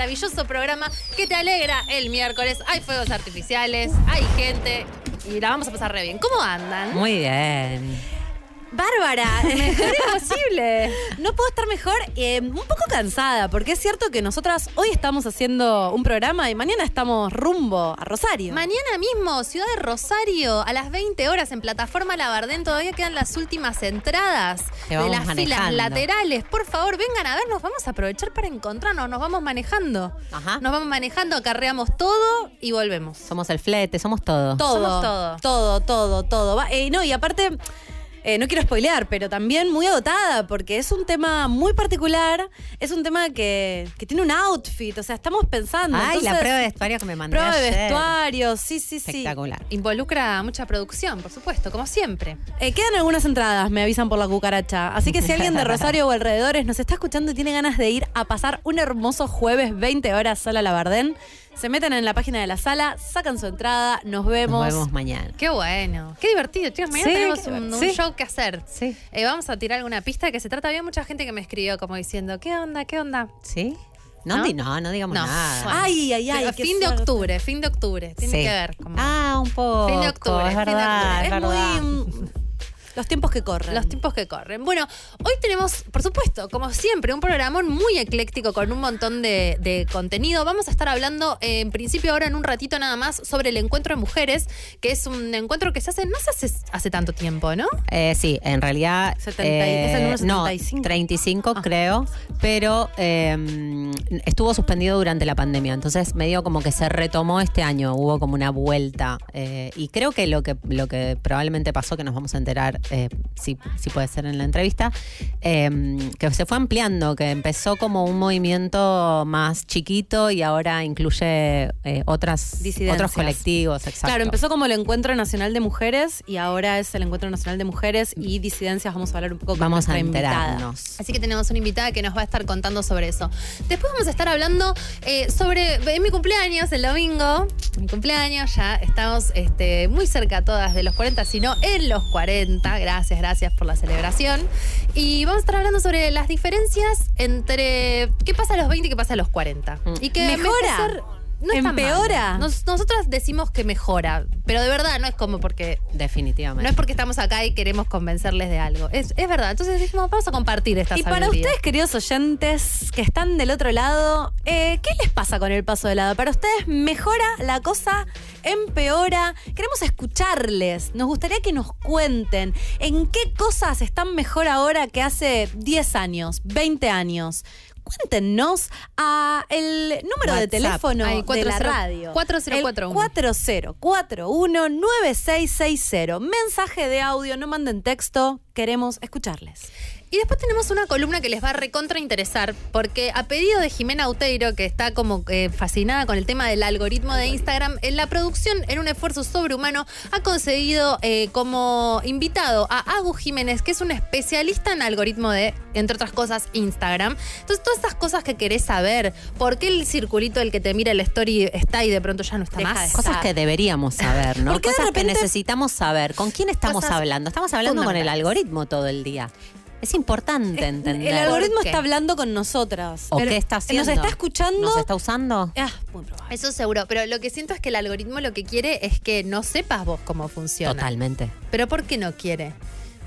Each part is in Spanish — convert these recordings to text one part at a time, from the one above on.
maravilloso programa que te alegra el miércoles. Hay fuegos artificiales, hay gente y la vamos a pasar re bien. ¿Cómo andan? Muy bien. Bárbara, mejor imposible. No puedo estar mejor, eh, un poco cansada, porque es cierto que nosotras hoy estamos haciendo un programa y mañana estamos rumbo a Rosario. Mañana mismo, Ciudad de Rosario, a las 20 horas en plataforma Labardén, todavía quedan las últimas entradas de las filas laterales. Por favor, vengan a vernos, vamos a aprovechar para encontrarnos, nos vamos manejando. Ajá. Nos vamos manejando, acarreamos todo y volvemos. Somos el flete, somos todo. todo, somos todo. todo, todo, todo. Va- eh, no, y aparte, eh, no quiero spoilear, pero también muy agotada, porque es un tema muy particular, es un tema que, que tiene un outfit, o sea, estamos pensando. Ay, la prueba de vestuario que me mandé Prueba de vestuario, sí, sí, sí. Espectacular. Involucra mucha producción, por supuesto, como siempre. Eh, quedan algunas entradas, me avisan por la cucaracha. Así que si alguien de Rosario o alrededores nos está escuchando y tiene ganas de ir a pasar un hermoso jueves 20 horas Sala Labardén, se meten en la página de la sala, sacan su entrada, nos vemos. Nos vemos mañana. Qué bueno, qué divertido, chicos. Mañana Sí, tenemos un, un sí. show que hacer. Sí. Eh, vamos a tirar alguna pista de que se trata. Había mucha gente que me escribió como diciendo, ¿qué onda? ¿Qué onda? ¿Sí? No, ¿No? di- no, no digamos No. nada. Ay, ay, ay. Fin de suerte. octubre, fin de octubre. Tiene Sí. que ver. Como Ah, un poco. Fin de octubre, Es fin de verdad, octubre. es Es verdad. muy. los tiempos que corren. Los tiempos que corren. Bueno, hoy tenemos, por supuesto, como siempre, un programa muy ecléctico con un montón de, de contenido. Vamos a estar hablando, eh, en principio, ahora en un ratito nada más, sobre el encuentro de mujeres, que es un encuentro que se hace, no se hace hace tanto tiempo, ¿no? Eh, sí, en realidad. 70 y- es el número no, 75. 35 Ah. creo, pero eh, estuvo suspendido durante la pandemia. Entonces, medio como que se retomó este año. Hubo como una vuelta. eh, y creo que lo que lo que probablemente pasó, que nos vamos a enterar eh, si, si puede ser en la entrevista, eh, que se fue ampliando, que empezó como un movimiento más chiquito y ahora incluye eh, otras, otros colectivos. Exacto. Claro, empezó como el Encuentro Nacional de Mujeres y ahora es el Encuentro Nacional de Mujeres y disidencias. Vamos a hablar un poco con Vamos a nuestra invitada. enterarnos. Así que tenemos una invitada que nos va a estar contando sobre eso. Después vamos a estar hablando eh, sobre en mi cumpleaños, el domingo. Mi cumpleaños, ya estamos este, muy cerca todas de los 40, sino en los 40. Gracias, gracias por la celebración. Y vamos a estar hablando sobre las diferencias entre qué pasa a los 20 y qué pasa a los 40. Mm. Y que ¿Mejora? No. ¿Empeora? Nos- nosotras decimos que mejora, pero de verdad no es como porque Definitivamente. no es porque estamos acá y queremos convencerles de algo. Es, es verdad. Entonces dijimos, vamos a compartir esta Y para ustedes, queridos oyentes que están del otro lado, eh, ¿qué les pasa con el paso de lado? ¿Para ustedes mejora la cosa? ¿Empeora? Queremos escucharles. Nos gustaría que nos cuenten en qué cosas están mejor ahora que hace 10 años, 20 años. Cuéntenos a el número de teléfono Ahí, de la 40 radio. 4041. El 4041-9660. Mensaje de audio, no manden texto, queremos escucharles. Y después tenemos una columna que les va a recontra interesar, porque a pedido de Jimena Uteiro, que está como eh, fascinada con el tema del algoritmo de Instagram, en la producción, en un esfuerzo sobrehumano, ha conseguido eh, como invitado a Agu Jiménez, que es un especialista en algoritmo de, entre otras cosas, Instagram. Entonces, todas esas cosas que querés saber, por qué el circulito del que te mira el story está y de pronto ya no está Deja más. Cosas que deberíamos saber, ¿no? ¿Por qué de Cosas repente- que necesitamos saber. ¿Con quién estamos Cosas hablando? Estamos hablando con el algoritmo todo el día. Es importante entender. El algoritmo está hablando con nosotras. ¿O qué está haciendo? Nos está escuchando. ¿Nos está usando? Ah, muy probable. Eso seguro, pero lo que siento es que el algoritmo lo que quiere es que no sepas vos cómo funciona. Totalmente. Pero ¿por qué no quiere?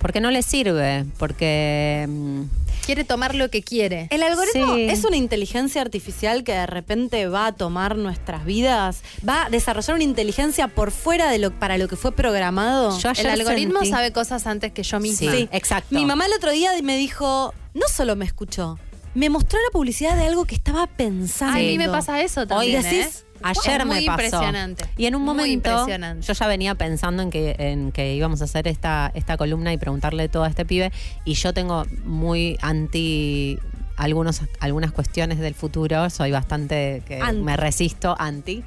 Porque no le sirve, porque... mm, Quiere tomar lo que quiere. El algoritmo Sí. es una inteligencia artificial que de repente va a tomar nuestras vidas, va a desarrollar una inteligencia por fuera de lo para lo que fue programado. Yo ayer el algoritmo sentí- sabe cosas antes que yo misma. Sí, exacto. Mi mamá el otro día me dijo, no solo me escuchó, me mostró la publicidad de algo que estaba pensando. A mí me pasa eso Hoy también. decís, ¿eh? Ayer Es muy me pasó. impresionante. Y en un momento yo ya venía pensando en que, en que íbamos a hacer esta, esta columna y preguntarle todo a este pibe. Y yo tengo muy anti algunos, algunas cuestiones del futuro. Soy bastante que Anti. me resisto anti.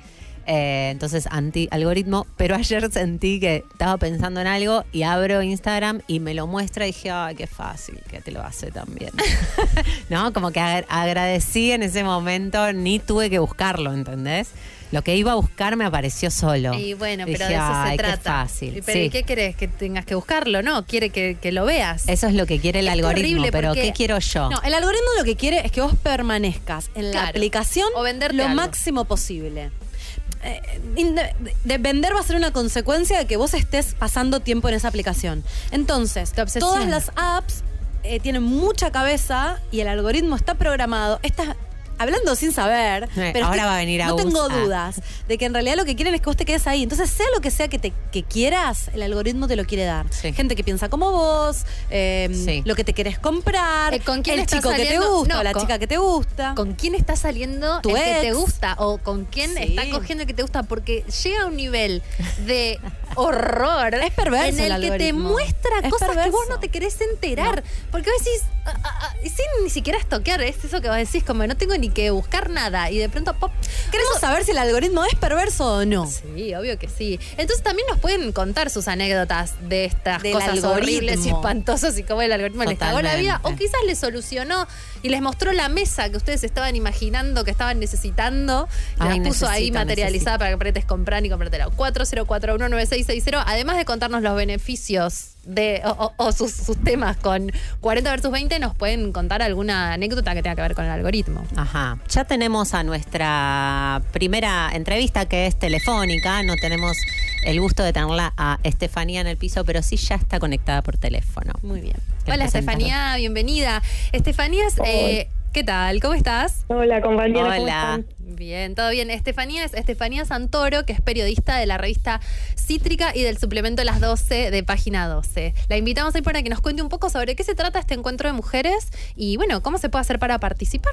Eh, entonces, anti-algoritmo. Pero ayer sentí que estaba pensando en algo y abro Instagram y me lo muestra y dije, ay, qué fácil que te lo hace también. ¿No? Como que agra- agradecí en ese momento, ni tuve que buscarlo, ¿entendés? Lo que iba a buscar me apareció solo. Y bueno, Dije, pero de eso "Ay, se qué trata. fácil. Y Pero Sí. ¿y qué querés? Que tengas que buscarlo, ¿no? Quiere que, que lo veas. Eso es lo que quiere el Es algoritmo, pero ¿qué quiero yo? No, el algoritmo lo que quiere es que vos permanezcas en la Claro. aplicación O lo algo. máximo posible. Eh, de vender va a ser una consecuencia de que vos estés pasando tiempo en esa aplicación. Entonces, todas las apps eh, tienen mucha cabeza y el algoritmo está programado. Estas hablando sin saber, Eh, pero ahora va a venir no Agus tengo a- dudas de que en realidad lo que quieren es que vos te quedes ahí. Entonces, sea lo que sea que te que quieras, el algoritmo te lo quiere dar. Sí. Gente que piensa como vos, eh, Sí. lo que te querés comprar, Eh, ¿con quién el estás chico que te saliendo? gusta No, o la con- chica que te gusta. ¿Con quién está saliendo Tu el que te gusta? ¿O con quién Sí. está cogiendo el que te gusta? Porque llega a un nivel de horror Es perverso en el, el que te muestra Es cosas que vos no te querés enterar. Porque vos decís, ah, ah, ah, sin ni siquiera estoquear, es eso que vos decís, como no tengo ni que buscar nada. Y de pronto, pop. Queremos saber si el algoritmo es perverso o no. Sí, obvio que sí. Entonces también nos pueden contar sus anécdotas de estas Del cosas algoritmo. horribles y espantosas y cómo el algoritmo les cagó la vida. O quizás les solucionó y les mostró la mesa que ustedes estaban imaginando que estaban necesitando. Y Ay, las puso ahí necesito, materializada para que apretes comprar y comprártela. 40419660. Además de contarnos los beneficios de o, o- o sus, sus temas con 40 versus 20, nos pueden contar alguna anécdota que tenga que ver con el algoritmo. Ajá. Ya tenemos a nuestra primera entrevista que es telefónica. No tenemos el gusto de tenerla a Estefanía en el piso, pero sí ya está conectada por teléfono. Muy bien. Hola. Estefanía, bienvenida. Estefanía, es, eh, ¿qué tal? ¿Cómo estás? Hola compañera, ¿cómo Hola. están? Bien, todo bien. Estefanía es Estefanía Santoro, que es periodista de la revista Cítrica y del suplemento Las 12 de Página 12. La invitamos hoy para que nos cuente un poco sobre qué se trata este encuentro de mujeres y, bueno, cómo se puede hacer para participar.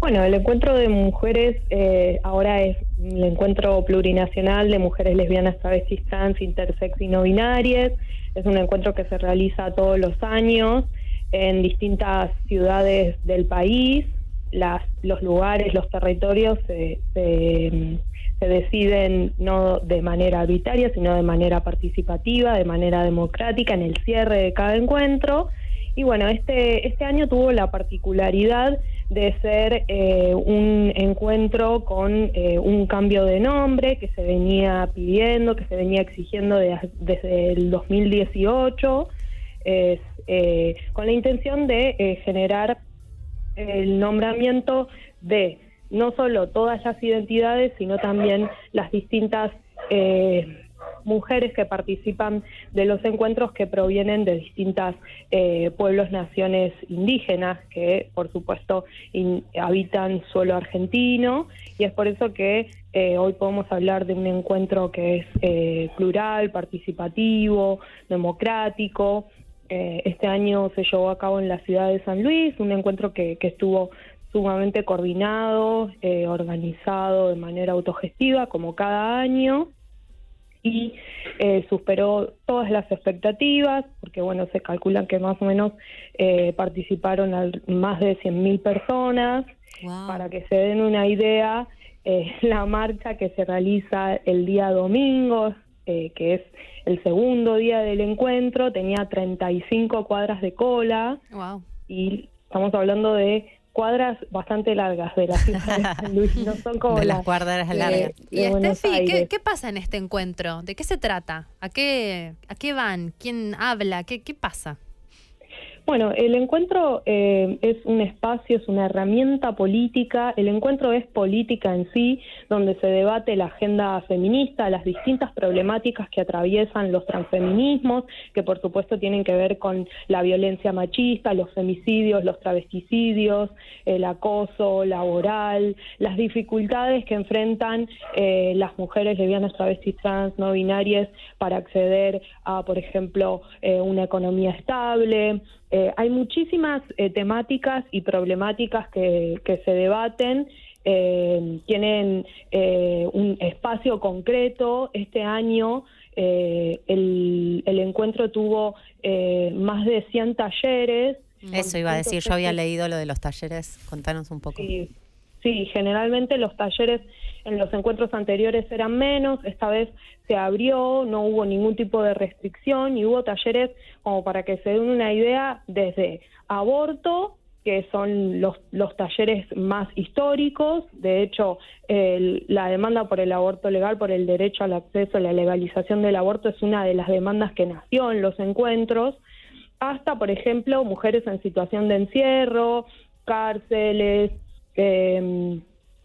Bueno, el encuentro de mujeres eh, ahora es el encuentro plurinacional de mujeres lesbianas, travestis, trans, intersex y no binarias. Es un encuentro que se realiza todos los años en distintas ciudades del país. Las, los lugares, los territorios se, se, deciden no de manera arbitraria, sino de manera participativa, de manera democrática en el cierre de cada encuentro. Y bueno, este, este año tuvo la particularidad de ser eh, un encuentro con eh, un cambio de nombre que se venía pidiendo, que se venía exigiendo de- desde el 2018, es, eh, con la intención de eh, generar el nombramiento de no solo todas las identidades, sino también las distintas eh, mujeres que participan de los encuentros que provienen de distintas eh, pueblos, naciones indígenas que, por supuesto, habitan suelo argentino y es por eso que eh, hoy podemos hablar de un encuentro que es plural, participativo, democrático. Eh, este año se llevó a cabo en la ciudad de San Luis, un encuentro que, que estuvo sumamente coordinado, eh, organizado de manera autogestiva, como cada año y eh, superó todas las expectativas, porque bueno, se calculan que más o menos eh, participaron al- más de 100.000 personas. Wow. Para que se den una idea, eh, la marcha que se realiza el día domingo, eh, que es el segundo día del encuentro, tenía 35 cuadras de cola Wow. y estamos hablando de cuadras bastante largas de la ciudad de San Luis, no son como De las las cuadras de- largas. Y de Estefi, ¿qué, qué pasa en este encuentro? ¿De qué se trata? ¿A qué, a qué van? ¿Quién habla? ¿Qué, qué pasa? Bueno, el encuentro eh, es un espacio, es una herramienta política. El encuentro es política en sí, donde se debate la agenda feminista, las distintas problemáticas que atraviesan los transfeminismos, que por supuesto tienen que ver con la violencia machista, los femicidios, los travesticidios, el acoso laboral, las dificultades que enfrentan eh, las mujeres lesbianas, travestis, trans, no binarias para acceder a, por ejemplo, eh, una economía estable. Eh, hay muchísimas eh, temáticas y problemáticas que, que se debaten. eh, tienen eh, un espacio concreto. Este año eh, el, el encuentro tuvo eh, más de 100 talleres. Eso iba a decir, yo había leído lo de los talleres. Contanos un poco. Sí. Sí, generalmente los talleres en los encuentros anteriores eran menos, esta vez se abrió, no hubo ningún tipo de restricción y hubo talleres, como para que se den una idea, desde aborto, que son los, los talleres más históricos, de hecho el- la demanda por el aborto legal, por el derecho al acceso la legalización del aborto es una de las demandas que nació en los encuentros, hasta, por ejemplo, mujeres en situación de encierro, cárceles, eh,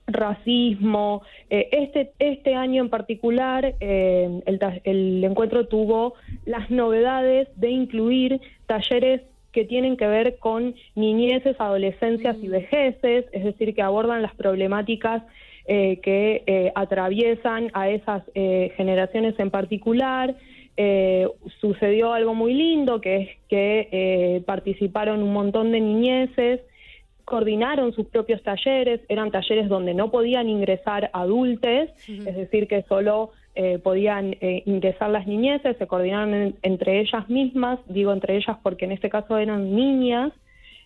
racismo. Eh, este, este año en particular, eh, el, encuentro tuvo las novedades de incluir talleres que tienen que ver con niñeces, adolescencias y vejeces, es decir, que abordan las problemáticas eh, que eh, atraviesan a esas eh, generaciones en particular. Sucedió algo muy lindo, que es que participaron un montón de niñeces, coordinaron sus propios talleres, eran talleres donde no podían ingresar adultos, es decir, que solo eh, podían eh, ingresar las niñeces, se coordinaron en- entre ellas mismas, digo entre ellas porque en este caso eran niñas,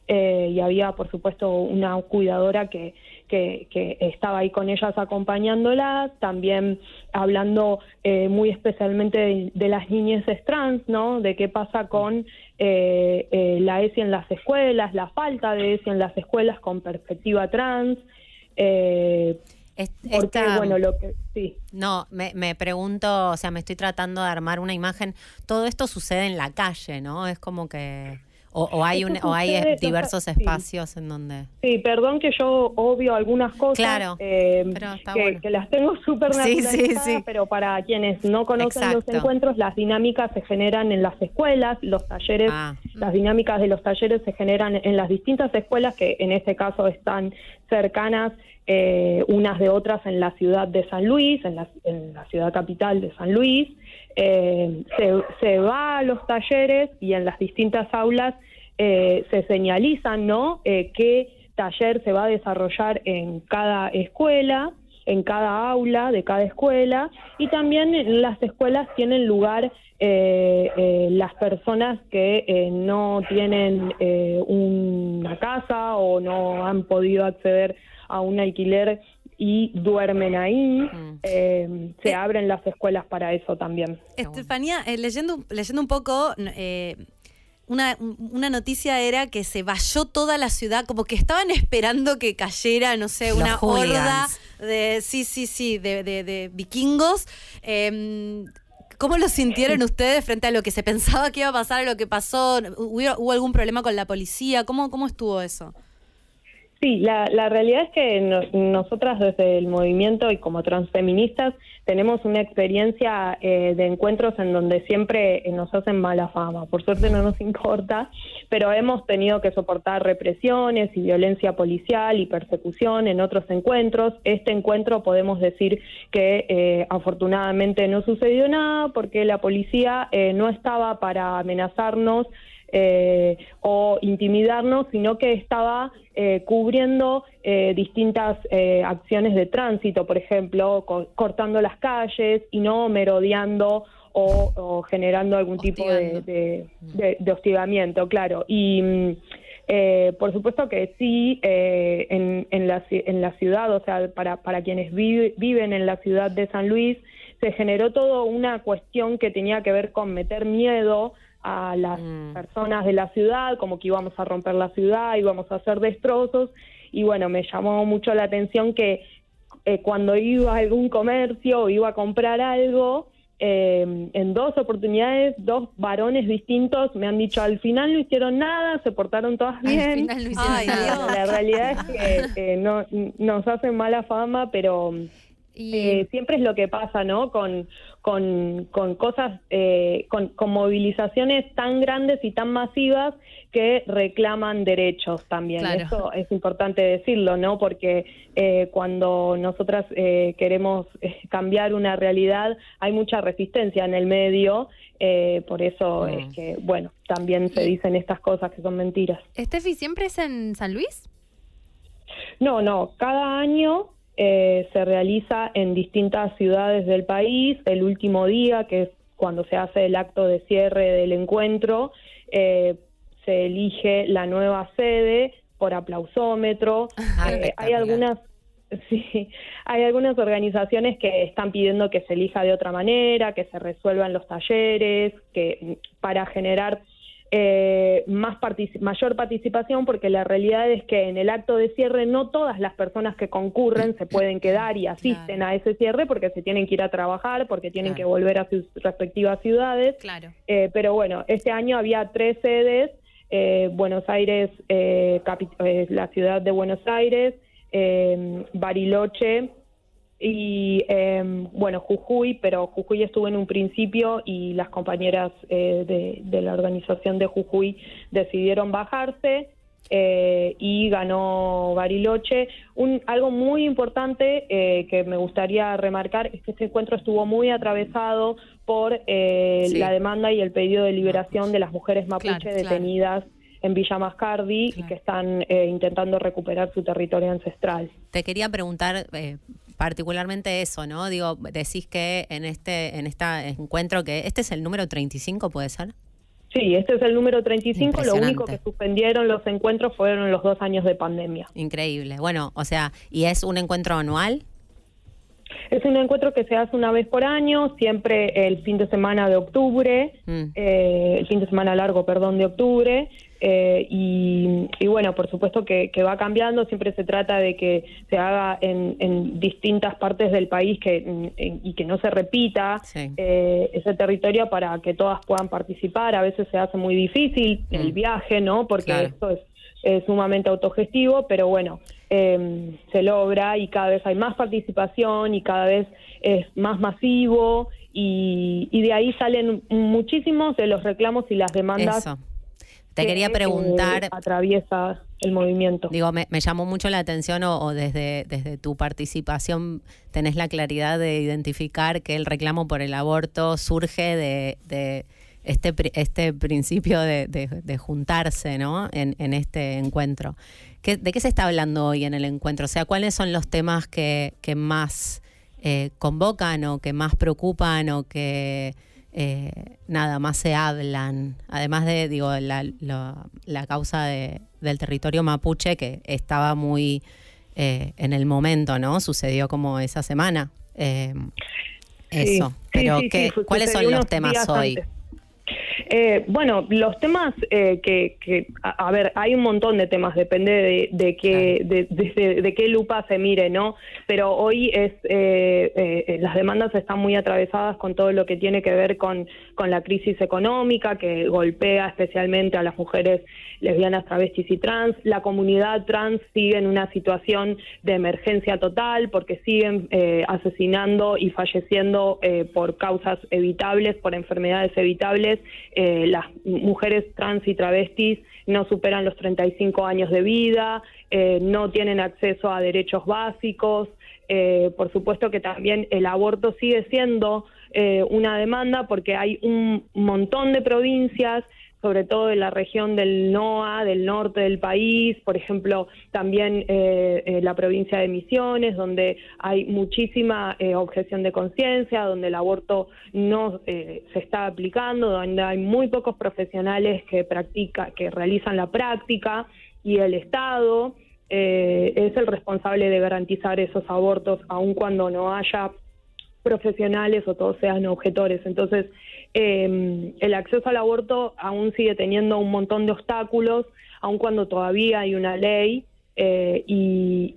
eh, y había, por supuesto, una cuidadora que, que, que estaba ahí con ellas acompañándolas, también hablando eh, muy especialmente de, de las niñeces trans, ¿no? De qué pasa con eh, eh, la ESI en las escuelas, la falta de ESI en las escuelas con perspectiva trans. Eh, Es- porque, esta- bueno, lo que. Sí. No, me, me pregunto, o sea, me estoy tratando de armar una imagen. Todo esto sucede en la calle, ¿no? Es como que. O, o hay, un, o hay diversos sí. espacios en donde. Sí, perdón que yo obvio algunas cosas Claro, eh, pero está que, bueno. que las tengo súper sí, naturalizadas, sí. pero para quienes no conocen los encuentros, las dinámicas se generan en las escuelas, los talleres, Ah. las dinámicas de los talleres se generan en las distintas escuelas que en este caso están cercanas eh, unas de otras en la ciudad de San Luis, en la, en la ciudad capital de San Luis. Eh, se, va a los talleres y en las distintas aulas eh, se señalizan, ¿no? Eh, qué taller se va a desarrollar en cada escuela, en cada aula de cada escuela, y también en las escuelas tienen lugar eh, eh, las personas que eh, no tienen una casa o no han podido acceder a un alquiler y duermen ahí. Mm. Eh, se abren las escuelas para eso también. Estefanía, eh, leyendo, leyendo un poco, eh, una, una noticia era que se valló toda la ciudad, como que estaban esperando que cayera, no sé, una horda de, sí, sí, sí, de, de- de vikingos. Eh, ¿Cómo lo sintieron ustedes frente a lo que se pensaba que iba a pasar, a lo que pasó? ¿Hubo, hubo algún problema con la policía? ¿Cómo, cómo estuvo eso? Sí, la, la realidad es que no- nosotras desde el movimiento y como transfeministas tenemos una experiencia eh, de encuentros en donde siempre eh, nos hacen mala fama. Por suerte no nos importa, pero hemos tenido que soportar represiones y violencia policial y persecución en otros encuentros. Este encuentro podemos decir que eh, afortunadamente no sucedió nada porque la policía eh, no estaba para amenazarnos eh, o intimidarnos, sino que estaba eh, cubriendo eh, distintas eh, acciones de tránsito, por ejemplo, co- cortando las calles y no merodeando o, o generando algún tipo de, Hostigando. de- de- de hostigamiento, claro. Y mm, eh, por supuesto que sí, eh, en, en, la, en la ciudad, o sea, para, para quienes vive- viven en la ciudad de San Luis, se generó toda una cuestión que tenía que ver con meter miedo a las Mm. personas de la ciudad, como que íbamos a romper la ciudad, íbamos a hacer destrozos, y bueno, me llamó mucho la atención que eh, cuando iba a algún comercio o iba a comprar algo, eh, en dos oportunidades, dos varones distintos me han dicho, al final no hicieron nada, se portaron todas bien. Al final no hicieron Ay, nada. La realidad es que eh, no, nos hacen mala fama, pero Y- eh, siempre es lo que pasa, ¿no? Con, con, con cosas, eh, con, con movilizaciones tan grandes y tan masivas que reclaman derechos también. Claro. Eso es importante decirlo, ¿no? Porque eh, cuando nosotras eh, queremos eh, cambiar una realidad, hay mucha resistencia en el medio. eh, por eso Mm. es que, bueno, también se dicen estas cosas que son mentiras. Steffi, ¿siempre es en San Luis? No, no, cada año eh, se realiza en distintas ciudades del país. El último día, que es cuando se hace el acto de cierre del encuentro, eh, se elige la nueva sede por aplausómetro. Ah, Eh, hay algunas Sí, hay algunas organizaciones que están pidiendo que se elija de otra manera, que se resuelvan los talleres, que para generar eh, más mayor participación, porque la realidad es que en el acto de cierre no todas las personas que concurren se pueden quedar y asisten a ese cierre porque se tienen que ir a trabajar, porque tienen que volver a sus respectivas ciudades. Claro. Eh, pero bueno, este año había tres sedes, eh, Buenos Aires, eh, eh, la ciudad de Buenos Aires, Bariloche, y eh, bueno, Jujuy, pero Jujuy estuvo en un principio y las compañeras eh, de, la organización de Jujuy decidieron bajarse eh, y ganó Bariloche. Un, algo muy importante eh, que me gustaría remarcar es que este encuentro estuvo muy atravesado por la demanda y el pedido de liberación de las mujeres mapuche detenidas. en Villa Mascardi y que están intentando recuperar su territorio ancestral. Te quería preguntar, eh, particularmente eso, ¿no? Digo, decís que en este en este encuentro que este es el número 35, ¿puede ser? Sí, este es el número 35. Lo único que suspendieron los encuentros fueron los dos años de pandemia. Increíble. Bueno, o sea, ¿y es un encuentro anual? Es un encuentro que se hace una vez por año, siempre el fin de semana de octubre, mm. eh, el fin de semana largo, perdón, de octubre. Eh, y, bueno, por supuesto que, va cambiando, siempre se trata de que se haga en, distintas partes del país que, y que no se repita eh, ese territorio para que todas puedan participar. A veces se hace muy difícil el mm. viaje, ¿no? Porque esto es, sumamente autogestivo, pero bueno, em, se logra y cada vez hay más participación y cada vez es más masivo y, de ahí salen muchísimos de los reclamos y las demandas. Te quería preguntar. atraviesa el movimiento. Digo, me, llamó mucho la atención o, desde, desde tu participación tenés la claridad de identificar que el reclamo por el aborto surge de, de este, este principio de, de, juntarse ¿no? en, en este encuentro. ¿Qué, ¿De qué se está hablando hoy en el encuentro? O sea, ¿cuáles son los temas que, que más eh, convocan o que más preocupan o que eh, nada más se hablan, además de digo la, la, causa de, del territorio mapuche que estaba muy eh, en el momento, ¿no? Sucedió como esa semana. Eso, pero ¿cuáles son los temas hoy? Eh, bueno, los temas eh, que, a, ver, hay un montón de temas, depende de, qué, de, qué lupa se mire, ¿no? Pero hoy es eh, las demandas están muy atravesadas con todo lo que tiene que ver con, con la crisis económica que golpea especialmente a las mujeres lesbianas, travestis y trans. La comunidad trans sigue en una situación de emergencia total porque siguen asesinando y falleciendo por causas evitables, por enfermedades evitables eh, las mujeres trans y travestis no superan los 35 años de vida, eh, no tienen acceso a derechos básicos, eh, por supuesto que también el aborto sigue siendo una demanda porque hay un montón de provincias sobre todo en la región del NOA, del norte del país, por ejemplo, también eh, eh, la provincia de Misiones, donde hay muchísima eh, objeción de conciencia, donde el aborto no se está aplicando, donde hay muy pocos profesionales que practica, que realizan la práctica y el Estado es el responsable de garantizar esos abortos, aun cuando no haya profesionales o todos sean objetores. Entonces, eh, el acceso al aborto aún sigue teniendo un montón de obstáculos, aun cuando todavía hay una ley. Eh, y,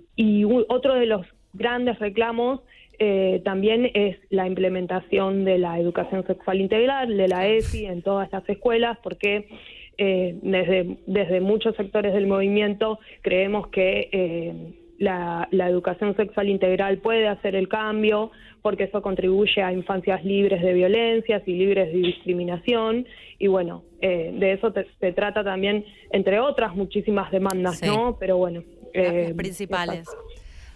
otro de los grandes reclamos eh, también es la implementación de la educación sexual integral, de la ESI, en todas las escuelas, porque eh, desde, desde muchos sectores del movimiento creemos que la, educación sexual integral puede hacer el cambio, porque eso contribuye a infancias libres de violencias y libres de discriminación. Y bueno, eh, de eso se trata también, entre otras muchísimas demandas, ¿no? Pero bueno. Eh, principales.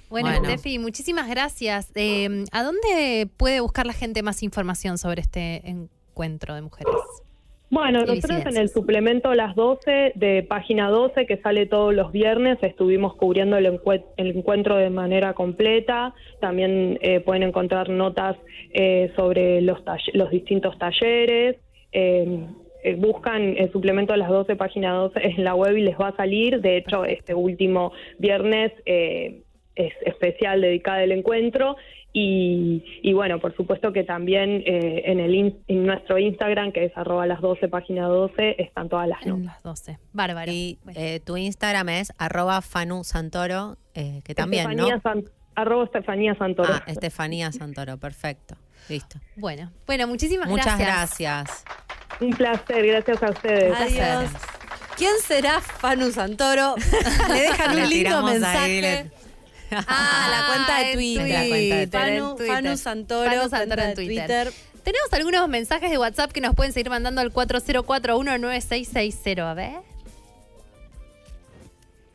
Bueno, bueno, muchísimas gracias. Eh, ¿A dónde puede buscar la gente más información sobre este encuentro de mujeres? Bueno, nosotros en el suplemento Las 12 de página 12, que sale todos los viernes, estuvimos cubriendo el, encuentro de manera completa. También eh, pueden encontrar notas eh, sobre los, los distintos talleres. Em, eh, buscan el suplemento Las 12, página 12 en la web y les va a salir. De hecho, este último viernes es especial dedicada al encuentro. Y, y bueno, por supuesto que también eh, en, el in- en nuestro Instagram, que es arroba las 12, página 12, están todas las En notas. las 12. Bárbaro. Y Bueno. eh, tu Instagram es arroba Fanu Santoro, eh, que también, Estefanía ¿no? San- arroba Estefanía Santoro. Ah, Estefanía Santoro, perfecto. Listo. Bueno, bueno, muchísimas Muchas gracias. gracias. Un placer, gracias a ustedes. Adiós. ¿Quién será Fanu Santoro? Le dejan Le un lindo tiramos ahí, mensaje. Ah, la cuenta de en Twitter. La cuenta de Twitter, Fanu, en Twitter. Fanu Santoro, Fanu Santoro en Twitter. Tenemos algunos mensajes de WhatsApp que nos pueden seguir mandando al 40419660. A ver.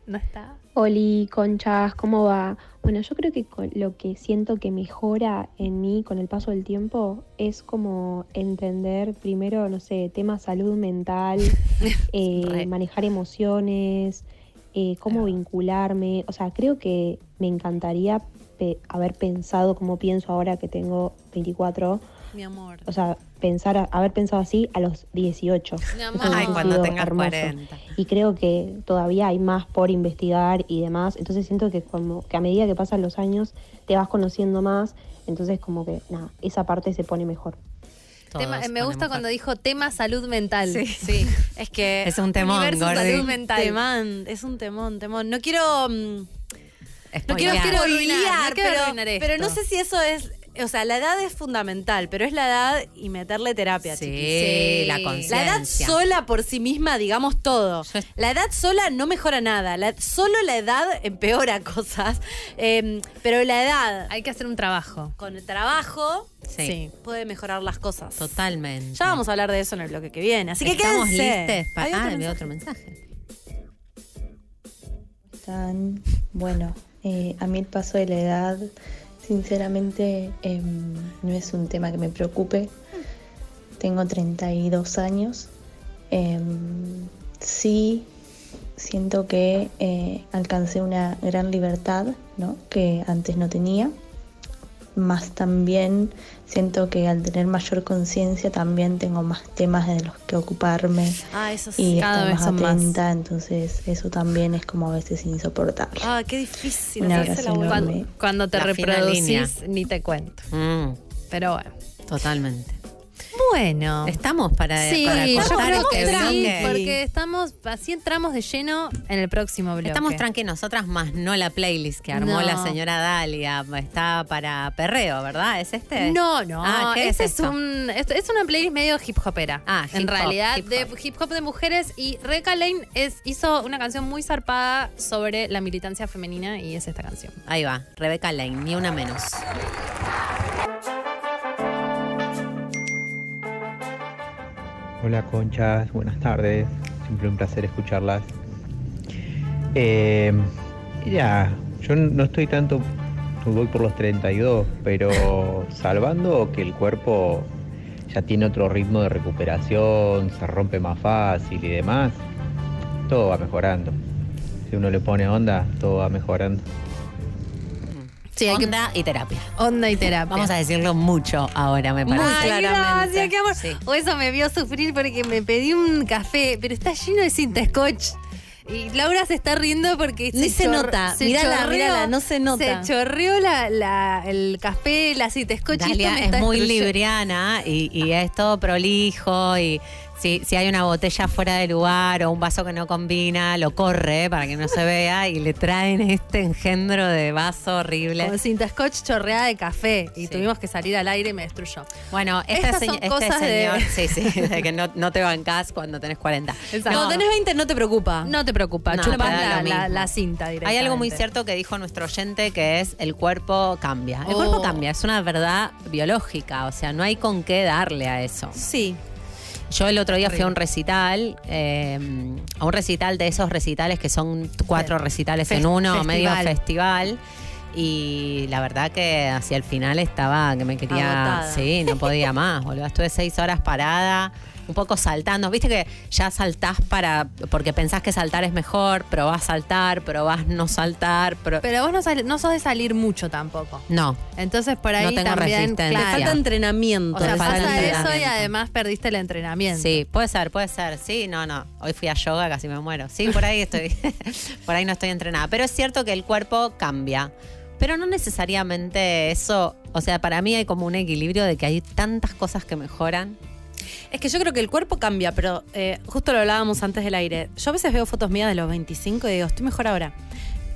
¿No está? Oli, conchas, ¿cómo va? Bueno, yo creo que con- lo que siento que mejora en mí con el paso del tiempo es como entender primero, no sé, temas salud mental, eh, manejar emociones, eh, cómo vincularme. O sea, creo que me encantaría pe- haber pensado como pienso ahora que tengo 24. Mi amor. O sea, pensar, haber pensado así a los 18. Mi amor. Ay, cuando tengas hermoso. 40. Y creo que todavía hay más por investigar y demás. Entonces siento que como que a medida que pasan los años te vas conociendo más. Entonces como que nada, esa parte se pone mejor. Tema- Todos me gusta ponemos cuando dijo tema salud mental. Sí. Es que Es un temón, Gordi. salud mental. Temán, es un temón, temón. No quiero mm, no quiero, quiero arruinar, spoilear, no quiero pero, arruinar esto. pero no sé si eso es, o sea, la edad es fundamental, pero es la edad y meterle terapia, Sí, chiquis. la Sí. conciencia. La edad sola por sí misma, digamos todo. La edad sola no mejora nada. La, solo la edad empeora cosas. Eh, pero la edad Hay que hacer un trabajo. con el trabajo Sí, Sí. puede mejorar las cosas. totalmente. Ya vamos a hablar de eso en el bloque que viene. Así que Estamos quédense. listes para. Ah, otro otro mensaje. Tan bueno, eh, a mí el paso de la edad, sinceramente, em, no es un tema que me preocupe. Tengo 32 años. Em, sí, siento que eh, alcancé una gran libertad, ¿no? Que antes no tenía. Más también siento que al tener mayor conciencia también tengo más temas de los que ocuparme Ah, eso sí. y cada estar vez más atenta, entonces eso también es como a veces insoportable. Ah, qué difícil. Un hacerse abrazo la vuelta. enorme. Cuando, cuando te La reproducís, ni te cuento. Mm, Pero bueno. totalmente. Bueno. Estamos para, Sí, para yo cortar creo que sí, porque estamos, así entramos de lleno en el próximo bloque. Estamos tranquilos, nosotras más no la playlist que armó No. la señora Dalia. Está para perreo, ¿verdad? ¿Es este? No, no, Ah, ¿qué este es es, un, es una playlist medio hip hopera. Ah, hip en hop, realidad, hip de hip hop de mujeres. Y Rebecca Lane es, hizo una canción muy zarpada sobre la militancia femenina y es esta canción. Ahí va, Rebeca Lane, ni una menos. Hola conchas, buenas tardes. Siempre un placer escucharlas. Eh, ya, yo no estoy tanto, voy por los 32, pero salvando que el cuerpo ya tiene otro ritmo de recuperación, se rompe más fácil y demás, todo va mejorando. Si uno le pone onda, todo va mejorando. Sí, hay que- Onda y terapia. onda y terapia. Vamos a decirlo mucho ahora, me Muy parece. Ay, claramente. gracias, qué amor. Sí. O eso me vio sufrir porque me pedí un café, pero está lleno de cinta scotch. Y Laura se está riendo porque Ni se nota. Mírala, mírala, no se nota. Se chorreó la, la- el café, la Dalia me es muy libriana y, y es todo prolijo y si, si hay una botella fuera de lugar o un vaso que no combina, lo corre para que no se vea y le traen este engendro de vaso horrible. Con cinta scotch chorreada de café. Y Sí. tuvimos que salir al aire y me destruyó. Bueno, esta Estas se- son este cosas de- sí, sí, de que no, no te bancás cuando tenés 40. Exacto. No, Cuando tenés 20 no te preocupa. No te preocupa, No, da la, la- la cinta directamente. Hay algo muy cierto que dijo nuestro oyente que es el cuerpo cambia. El Oh. cuerpo cambia, es una verdad biológica, o sea, no hay con qué darle a eso. Sí. Yo el otro día fui a un recital, eh, a un recital de esos recitales que son cuatro recitales en uno, medio festival. festival. Y la verdad que hacia el final estaba que me quería. Agotada. Sí, no podía más, boludo. Estuve seis horas parada. Un poco saltando. Viste que ya saltás para, porque pensás que saltar es mejor, probás saltar, probás no saltar, pro- Pero vos no, sal- no sos de salir mucho tampoco. no. Entonces por ahí No tengo también, resistencia. Le claro. falta entrenamiento. O sea, pasa eso y además perdiste el entrenamiento. Sí, puede ser, puede ser. Sí, no, no. Hoy fui a yoga, casi me muero. Sí, por ahí estoy. por ahí no estoy entrenada. Pero es cierto que el cuerpo cambia. Pero no necesariamente eso. O sea, para mí hay como un equilibrio de que hay tantas cosas que mejoran. Es que yo creo que el cuerpo cambia, pero eh, justo lo hablábamos antes del aire. Yo a veces veo fotos mías de los 25 y digo, estoy mejor ahora.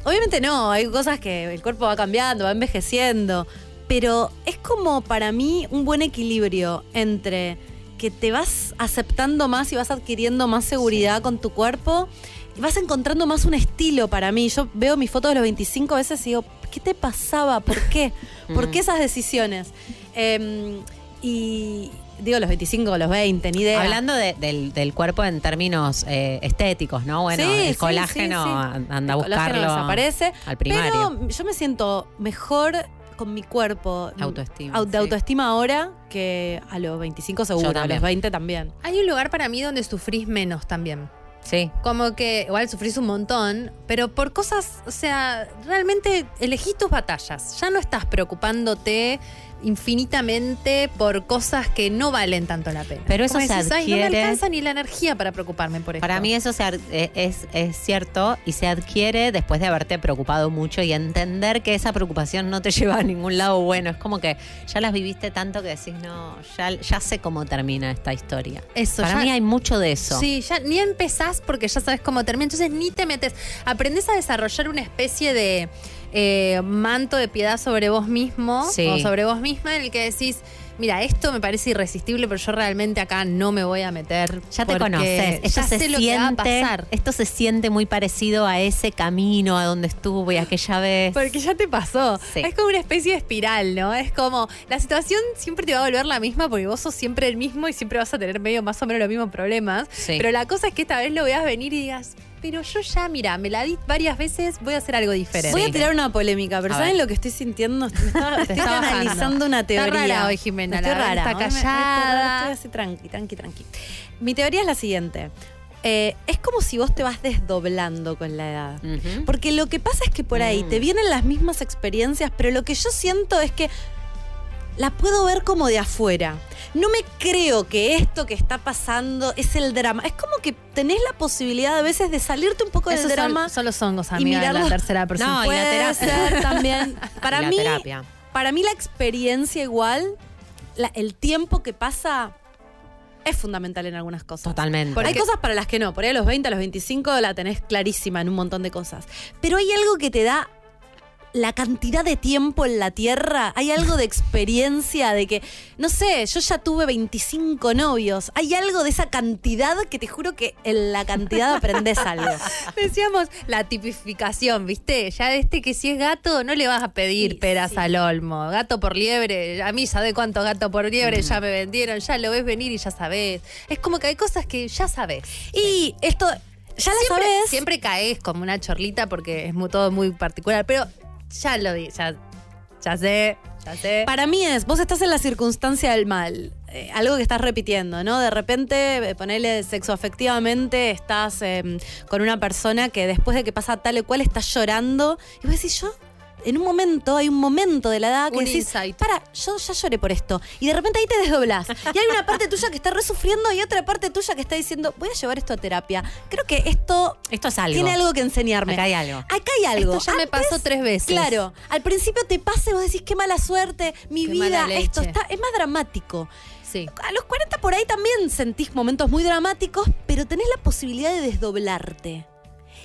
Obviamente no, hay cosas que el cuerpo va cambiando, va envejeciendo, pero es como para mí un buen equilibrio entre que te vas aceptando más y vas adquiriendo más seguridad con tu cuerpo y vas encontrando más un estilo para mí. Yo veo mis fotos de los 25 veces y digo, ¿qué te pasaba? ¿Por qué? ¿Por qué esas decisiones? Em, y digo los 25 o los 20, ni idea. Hablando de- del, del cuerpo en términos eh, estéticos, ¿no? Bueno, Sí, el colágeno sí, sí. an- anda a El colágeno buscarlo desaparece. al primario. Pero yo me siento mejor con mi cuerpo. Autoestima, au- De sí. autoestima ahora que a los 25 seguro, a los 20 también. Hay un lugar para mí donde sufrís menos también. Sí. Como que igual sufrís un montón, pero por cosas, o sea, realmente elegí tus batallas. Ya no estás preocupándote infinitamente por cosas que no valen tanto la pena. Pero eso Como se decís, "Ay, no me adquiere- alcanza ni la energía para preocuparme por esto. Para mí eso se ad- eh, es, es cierto y se adquiere después de haberte preocupado mucho y entender que esa preocupación no te lleva a ningún lado bueno. Es como que ya las viviste tanto que decís, no, ya, ya sé cómo termina esta historia. Eso, Para ya- mí hay mucho de eso. Sí, ya ni empezás porque ya sabes cómo termina, entonces ni te metes. Aprendés a desarrollar una especie de eh, manto de piedad sobre vos mismo Sí. o sobre vos misma en el que decís, mira, esto me parece irresistible, pero yo realmente acá no me voy a meter. Ya te conoces, esto ya se sé lo que va a siente, pasar. esto se siente muy parecido a ese camino a donde estuve aquella vez. Porque ya te pasó. Sí. Es como una especie de espiral, ¿no? Es como la situación siempre te va a volver la misma porque vos sos siempre el mismo y siempre vas a tener medio más o menos los mismos problemas. Sí. Pero la cosa es que esta vez lo veas venir y digas, pero yo ya, mira, me la di varias veces, voy a hacer algo diferente. Voy a tirar una polémica, pero A ¿saben ver. lo que estoy sintiendo? Me está- estoy está bajando. analizando una Está teoría. rara hoy, Jimena, Estoy la verdad, rara. está Hoy me- me- callada. Estoy así tranqui, tranqui, tranqui. Mi teoría es la siguiente. Eh, es como si vos te vas desdoblando con la edad. Ujú. Porque lo que pasa es que por ahí Mm. te vienen las mismas experiencias, pero lo que yo siento es que la puedo ver como de afuera. No me creo que esto que está pasando es el drama. Es como que tenés la posibilidad a veces de salirte un poco Esos del son- drama. son, los hongos, y amiga, la tercera persona. No, y la terapia. ser también. Para Y la mí, terapia. para mí la experiencia igual, la- el tiempo que pasa es fundamental en algunas cosas. Totalmente. Hay cosas para las que no. Por ahí a los 20, a los 25 la tenés clarísima en un montón de cosas. Pero hay algo que te da la cantidad de tiempo en la tierra. Hay algo de experiencia, de que, no sé, yo ya tuve 25 novios. Hay algo de esa cantidad que te juro que en la cantidad aprendes algo. Decíamos la tipificación, ¿viste? Ya de este que si es gato, no le vas a pedir Sí, peras sí. al olmo. Gato por liebre, a mí sabe cuántos gato por liebre ya me vendieron, ya lo ves venir y ya sabes. Es como que hay cosas que ya sabes. Y esto, ya la siempre, sabes. siempre caes como una chorlita porque es muy- todo muy particular, pero ya lo di, ya, ya sé, ya sé. Para mí es, vos estás en la circunstancia del mal, eh, algo que estás repitiendo, ¿no? De repente, eh, ponele sexo afectivamente, estás eh, con una persona que después de que pasa tal o cual estás llorando, y vos decís, yo, en un momento, hay un momento de la edad que Un decís, insight. para, yo ya lloré por esto, y de repente ahí te desdoblás, y hay una parte tuya que está resufriendo y otra parte tuya que está diciendo, voy a llevar esto a terapia. Creo que esto Esto es algo. tiene algo que enseñarme. Acá hay algo. Acá hay algo. Esto ya me pasó tres veces. Claro, al principio te pasa y vos decís qué mala suerte, mi Qué vida, esto está, es más dramático. Sí. A los 40 por ahí también sentís momentos muy dramáticos, pero tenés la posibilidad de desdoblarte.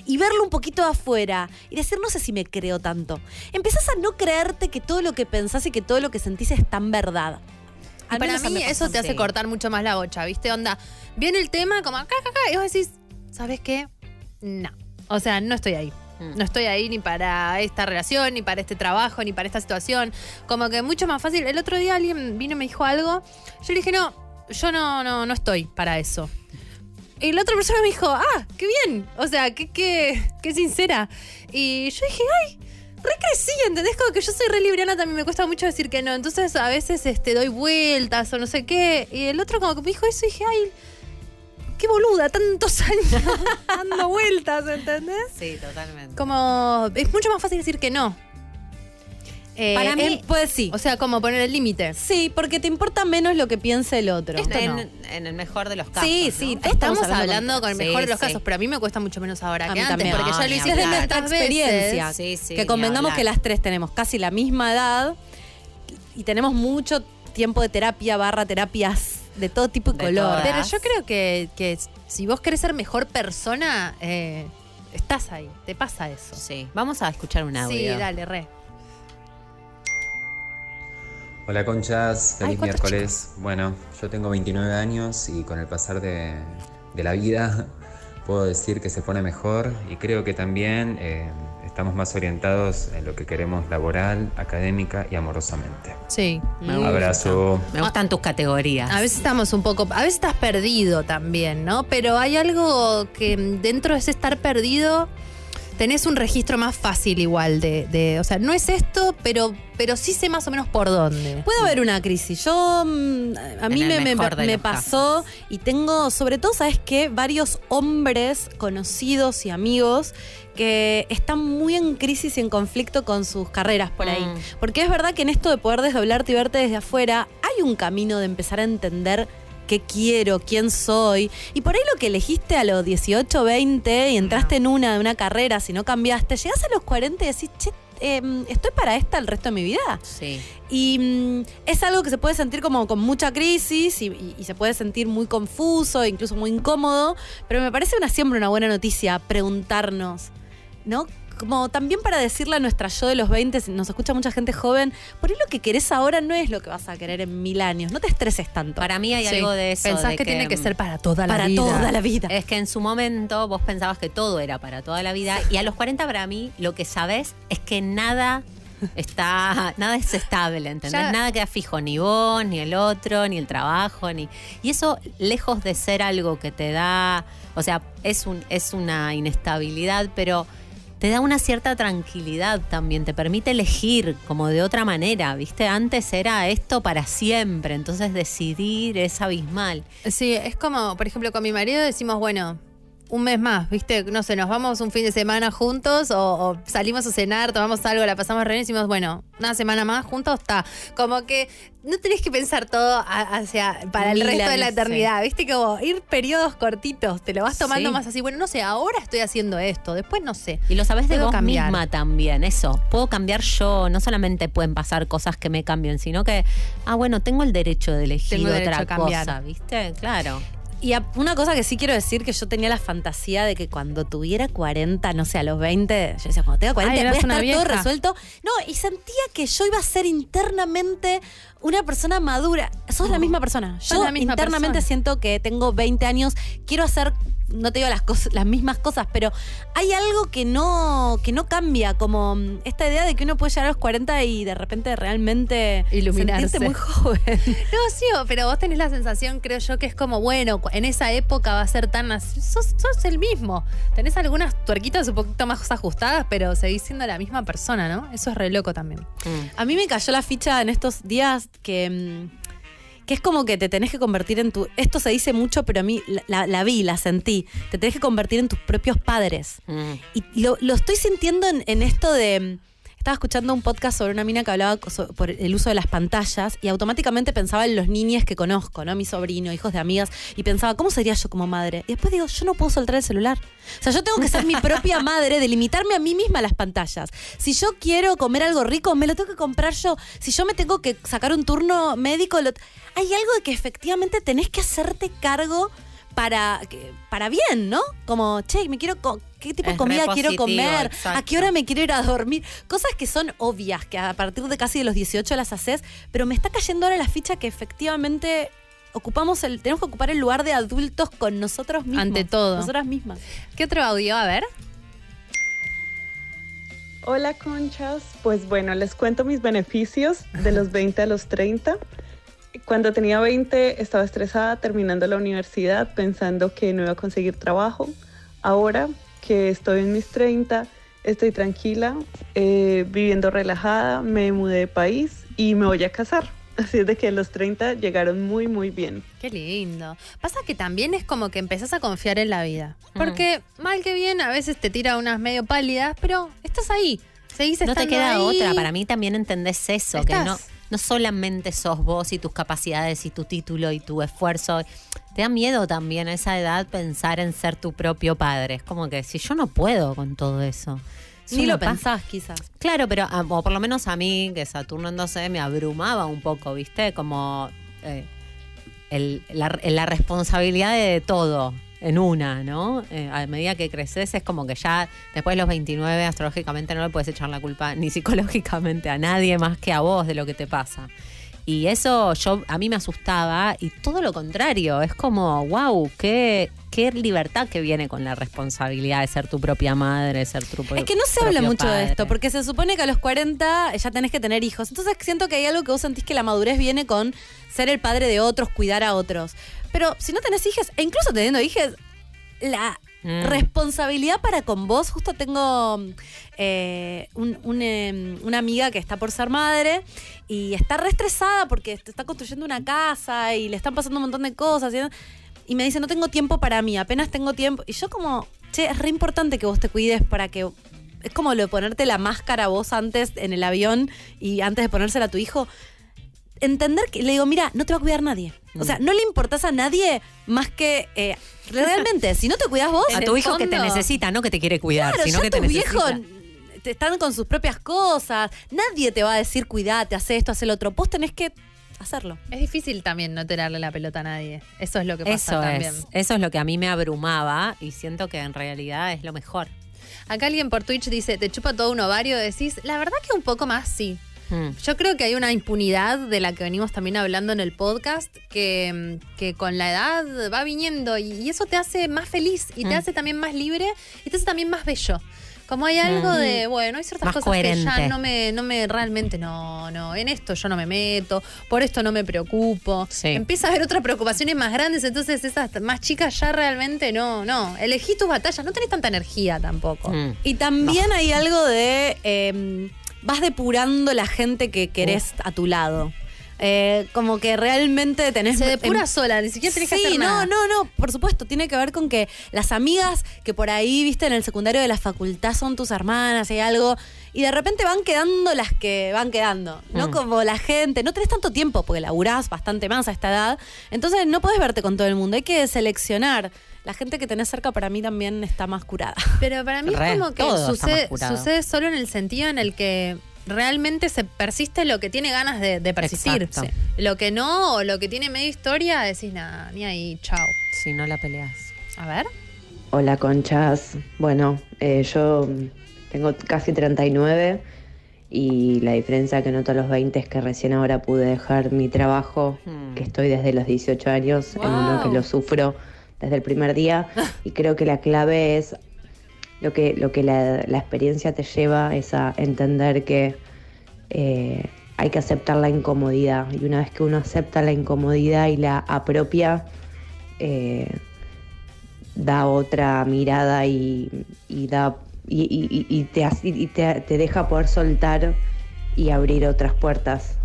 Y verlo un poquito afuera y decir, no sé si me creo tanto. Empezás a no creerte que todo lo que pensás y que todo lo que sentís es tan verdad. Y para mí eso te hace cortar mucho más la bocha, ¿viste? Onda, viene el tema como acá, acá, acá, y vos decís, ¿sabes qué? No. O sea, no estoy ahí. Mm. No estoy ahí ni para esta relación, ni para este trabajo, ni para esta situación. Como que mucho más fácil. El otro día alguien vino y me dijo algo. Yo le dije, no, yo no, no, no estoy para eso. Y la otra persona me dijo, ah, qué bien. O sea, qué, qué, qué sincera. Y yo dije, ay, recrecí, ¿entendés? Como que yo soy re libriana, también me cuesta mucho decir que no. Entonces a veces este, doy vueltas o no sé qué. Y el otro como que me dijo eso y dije, ay, qué boluda, tantos años dando vueltas, ¿entendés? Sí, totalmente. Como es mucho más fácil decir que no. Eh, Para mí, em, pues sí. o sea, como poner el límite. Sí, porque te importa menos lo que piense el otro. Esto No. en, el mejor de los casos. Sí, ¿no? sí, Estamos, hablando hablando con- el Sí, mejor de los sí. casos, pero a mí me cuesta mucho menos ahora A que mí antes, también. porque No, ya lo hiciste Desde nuestra experiencia. Sí, sí, que convengamos que las tres tenemos casi la misma edad y tenemos mucho tiempo de terapia, barra terapias de todo tipo y De color. todas. Pero yo creo que, que si vos querés ser mejor persona, eh, estás ahí, te pasa eso. Sí. Vamos a escuchar un audio. Sí, dale, re. Hola conchas, feliz miércoles. Bueno, yo tengo 29 años y con el pasar de, de la vida puedo decir que se pone mejor y creo que también eh, estamos más orientados en lo que queremos laboral, académica y amorosamente. Sí. Me gusta. Abrazo. Me gustan tus categorías. A veces estamos un poco, a veces estás perdido también, ¿no? Pero hay algo que dentro de ese estar perdido tenés un registro más fácil igual de, de- o sea, no es esto, pero, pero sí sé más o menos por dónde. Puede haber una crisis. Yo, mm, a mí me, me- pasó y tengo, sobre todo, ¿sabes qué? Varios hombres conocidos y amigos que están muy en crisis y en conflicto con sus carreras por ahí. Mm. Porque es verdad que en esto de poder desdoblarte y verte desde afuera, hay un camino de empezar a entender qué quiero, quién soy. Y por ahí lo que elegiste a los 18, 20 y entraste en una, de una carrera, si no cambiaste, llegás a los 40 y decís, che, em, estoy para esta el resto de mi vida. Sí. Y mm, es algo que se puede sentir como con mucha crisis y, y- y se puede sentir muy confuso, incluso muy incómodo, pero me parece una siempre una buena noticia preguntarnos, ¿no? Como también para decirle a nuestra yo de los 20, si nos escucha mucha gente joven, por ahí lo que querés ahora no es lo que vas a querer en mil años, no te estreses tanto. Para mí hay Sí. algo de eso. Pensás de que, tiene que ser para toda la para vida. toda la vida. Es que en su momento vos pensabas que todo era para toda la vida y a los 40 para mí lo que sabes es que nada está nada es estable, ¿entendés? Ya- Nada queda fijo, ni vos, ni el otro, ni el trabajo, ni y eso lejos de ser algo que te da, o sea, es un es una inestabilidad, pero te da una cierta tranquilidad también, te permite elegir como de otra manera, ¿viste? Antes era esto para siempre, entonces decidir es abismal. Sí, es como, por ejemplo, con mi marido decimos, bueno, un mes más, ¿viste? No sé, nos vamos un fin de semana juntos o, o salimos a cenar, tomamos algo, la pasamos re bien y decimos, bueno, una semana más juntos está. Como que no tenés que pensar todo hacia para el resto de la eternidad, ¿viste? Como ir periodos cortitos, te lo vas tomando Sí. más así, bueno, no sé, ahora estoy haciendo esto, después no sé. Y lo sabes de vos cambiar. misma también, eso. Puedo cambiar yo, no solamente pueden pasar cosas que me cambien, sino que, ah, bueno, tengo el derecho de elegir Tengo derecho otra a cosa, ¿viste? Claro. Y a- una cosa que sí quiero decir, que yo tenía la fantasía de que cuando tuviera 40, no sé, a los 20, yo decía, cuando tenga 40 Ay, voy a estar todo resuelto. No, y sentía que yo iba a ser internamente una persona madura. Sos la misma persona. Yo misma internamente persona. siento que tengo 20 años, quiero hacer no te digo las cosas, las mismas cosas, pero hay algo que no, que no cambia, como mm, esta idea de que uno puede llegar a los 40 y de repente realmente Iluminarse. sentirse muy joven. No, sí, pero vos tenés la sensación, creo yo, que es como, bueno, en esa época va a ser tan así. Sos, sos el mismo. Tenés algunas tuerquitas un poquito más ajustadas, pero seguís siendo la misma persona, ¿no? Eso es re loco también. Mm. A mí me cayó la ficha en estos días que, mm, que es como que te tenés que convertir en tu... Esto se dice mucho, pero a mí la, la- la vi, la sentí. Te tenés que convertir en tus propios padres. Mm. Y lo, lo estoy sintiendo en, en esto de... Estaba escuchando un podcast sobre una mina que hablaba por el uso de las pantallas y automáticamente pensaba en los niños que conozco, ¿no? Mi sobrino, hijos de amigas, y pensaba, ¿cómo sería yo como madre? Y después digo, yo no puedo soltar el celular. O sea, yo tengo que ser mi propia madre, delimitarme a mí misma las pantallas. Si yo quiero comer algo rico, me lo tengo que comprar yo. Si yo me tengo que sacar un turno médico, lo- hay algo de que efectivamente tenés que hacerte cargo para, para bien, ¿no? Como, che, me quiero co- ¿qué tipo de comida quiero comer? exacto. ¿A qué hora me quiero ir a dormir? Cosas que son obvias, que a partir de casi de los 18 las haces, pero me está cayendo ahora la ficha que efectivamente ocupamos el, tenemos que ocupar el lugar de adultos con nosotros mismos. Ante todo. Nosotras mismas. ¿Qué otro audio? A ver. Hola conchas, pues bueno, les cuento mis beneficios de los 20 a los 30. Cuando tenía 20 estaba estresada terminando la universidad pensando que no iba a conseguir trabajo. Ahora que estoy en mis 30, estoy tranquila, eh, viviendo relajada, me mudé de país y me voy a casar. Así es de que los 30 llegaron muy, muy bien. Qué lindo. Pasa que también es como que empezás a confiar en la vida. Porque mal que bien, a veces te tira unas medio pálidas, pero estás ahí. Seguís No te queda ahí. otra. Para mí también entendés eso, que no, no solamente sos vos y tus capacidades y tu título y tu esfuerzo. Te da miedo también a esa edad pensar en ser tu propio padre. Es como que si yo no puedo con todo eso. Eso Ni no lo pasa. pensás, quizás. Claro, pero ah, o por lo menos a mí, que Saturno en 12 me abrumaba un poco, ¿viste? Como eh, el- la, la responsabilidad de todo en una, ¿no? Eh, a medida que creces es como que ya después de los 29 astrológicamente no le puedes echar la culpa ni psicológicamente a nadie más que a vos de lo que te pasa. Y eso yo a mí me asustaba y todo lo contrario, es como, wow, qué, qué libertad que viene con la responsabilidad de ser tu propia madre, de ser tu pro- Es que no se habla propio mucho de esto, porque se supone que a los 40 ya tenés que tener hijos. Entonces siento que hay algo que vos sentís que la madurez viene con ser el padre de otros, cuidar a otros. Pero si no tenés hijos, e incluso teniendo hijos, la Mm. responsabilidad para con vos, justo tengo eh, un- un, eh, una amiga que está por ser madre y está re estresada porque está construyendo una casa y le están pasando un montón de cosas. Y, y me dice, no tengo tiempo para mí, apenas tengo tiempo. Y yo como, che, es re importante que vos te cuides para que... Es como lo de ponerte la máscara vos antes en el avión y antes de ponérsela a tu hijo. Entender que le digo, mira, no te va a cuidar nadie. O sea, no le importás a nadie más que eh, realmente, si no te cuidas vos, A tu hijo que te necesita, no que te quiere cuidar, Claro, sino ya que te tus necesita. viejos te están con sus propias cosas. Nadie te va a decir, cuidate, haz esto, haz el otro. Vos tenés que hacerlo. Es difícil también no tirarle la pelota a nadie. Eso es lo que pasa Eso también. es, eso es lo que a mí me abrumaba y siento que en realidad es lo mejor. Acá alguien por Twitch dice, te chupa todo un ovario, decís, la verdad que un poco más sí. Mm. Yo creo que hay una impunidad de la que venimos también hablando en el podcast que, que con la edad va viniendo y, y eso te hace más feliz y te Mm. hace también más libre y te hace también más bello. Como hay algo Mm. de, bueno, hay ciertas Más cosas que ya no me, no me realmente, no, no, en esto yo no me meto, por esto no me preocupo. Sí. Empieza a haber otras preocupaciones más grandes, entonces esas más chicas ya realmente no, no. Elegí tus batallas, no tenés tanta energía tampoco. Mm. Y también hay algo de. eh, vas depurando la gente que querés a tu lado. Eh, como que realmente tenés. Se depura em- sola, ni siquiera tenés que hacer nada. no, no, no, por supuesto, tiene que ver con que las amigas que por ahí, viste, en el secundario de la facultad son tus hermanas y algo, y de repente van quedando las que van quedando, ¿no? Mm. Como la gente, no tenés tanto tiempo porque laburás bastante más a esta edad, entonces no podés verte con todo el mundo, hay que seleccionar. La gente que tenés cerca para mí también está más curada. Pero para mí Re, es como que sucede, solo en el sentido en el que realmente se persiste lo que tiene ganas de, de persistir. Sí. Lo que no, o lo que tiene media historia, decís nada, ni ahí, chao. Si no la peleas. A ver. Hola conchas. Bueno, eh, yo tengo casi 39 y la diferencia que noto a los 20 es que recién ahora pude dejar mi trabajo, Hmm. que estoy desde los 18 años, en uno que Wow. lo sufro desde el primer día y creo que la clave es lo que, lo que la, experiencia te lleva es a entender que eh, hay que aceptar la incomodidad y una vez que uno acepta la incomodidad y la apropia, eh, da otra mirada y, y da y, y- te, te, te deja poder soltar y abrir otras puertas.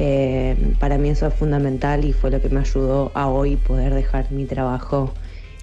Eh, para mí eso es fundamental y fue lo que me ayudó a hoy poder dejar mi trabajo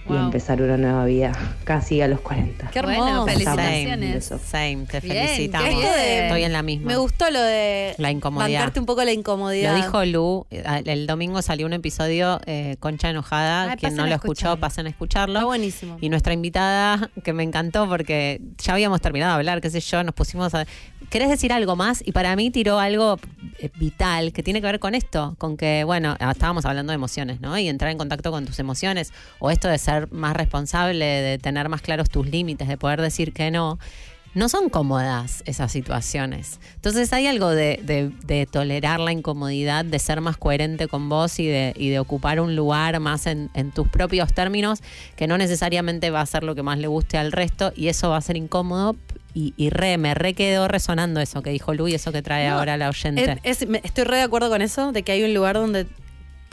y empezar una nueva vida casi a los 40. Qué Bueno, hermoso. felicitaciones. Same. Same, te Bien, felicitamos. Estoy en la misma. Me gustó lo de La incomodidad. un poco la incomodidad. Lo dijo Lu, eh, el domingo salió un episodio, eh, Concha Enojada, Ay, quien no a lo escuchó, pasen a escucharlo. Está buenísimo. Y nuestra invitada, que me encantó porque ya habíamos terminado de hablar, qué sé yo, nos pusimos a... ¿Querés decir algo más? Y para mí tiró algo eh, vital que tiene que ver con esto, con que, bueno, ah, estábamos hablando de emociones, ¿no? Y entrar en contacto con tus emociones, o esto de ser más responsable, de tener más claros tus límites, de poder decir que no. No son cómodas esas situaciones. Entonces hay algo de, de- de tolerar la incomodidad, de ser más coherente con vos y de, y de ocupar un lugar más en, en tus propios términos, que no necesariamente va a ser lo que más le guste al resto y eso va a ser incómodo. Y, y re, me re quedó resonando eso que dijo Lu y eso que trae No, ahora la oyente. Es- es- me- estoy re de acuerdo con eso, de que hay un lugar donde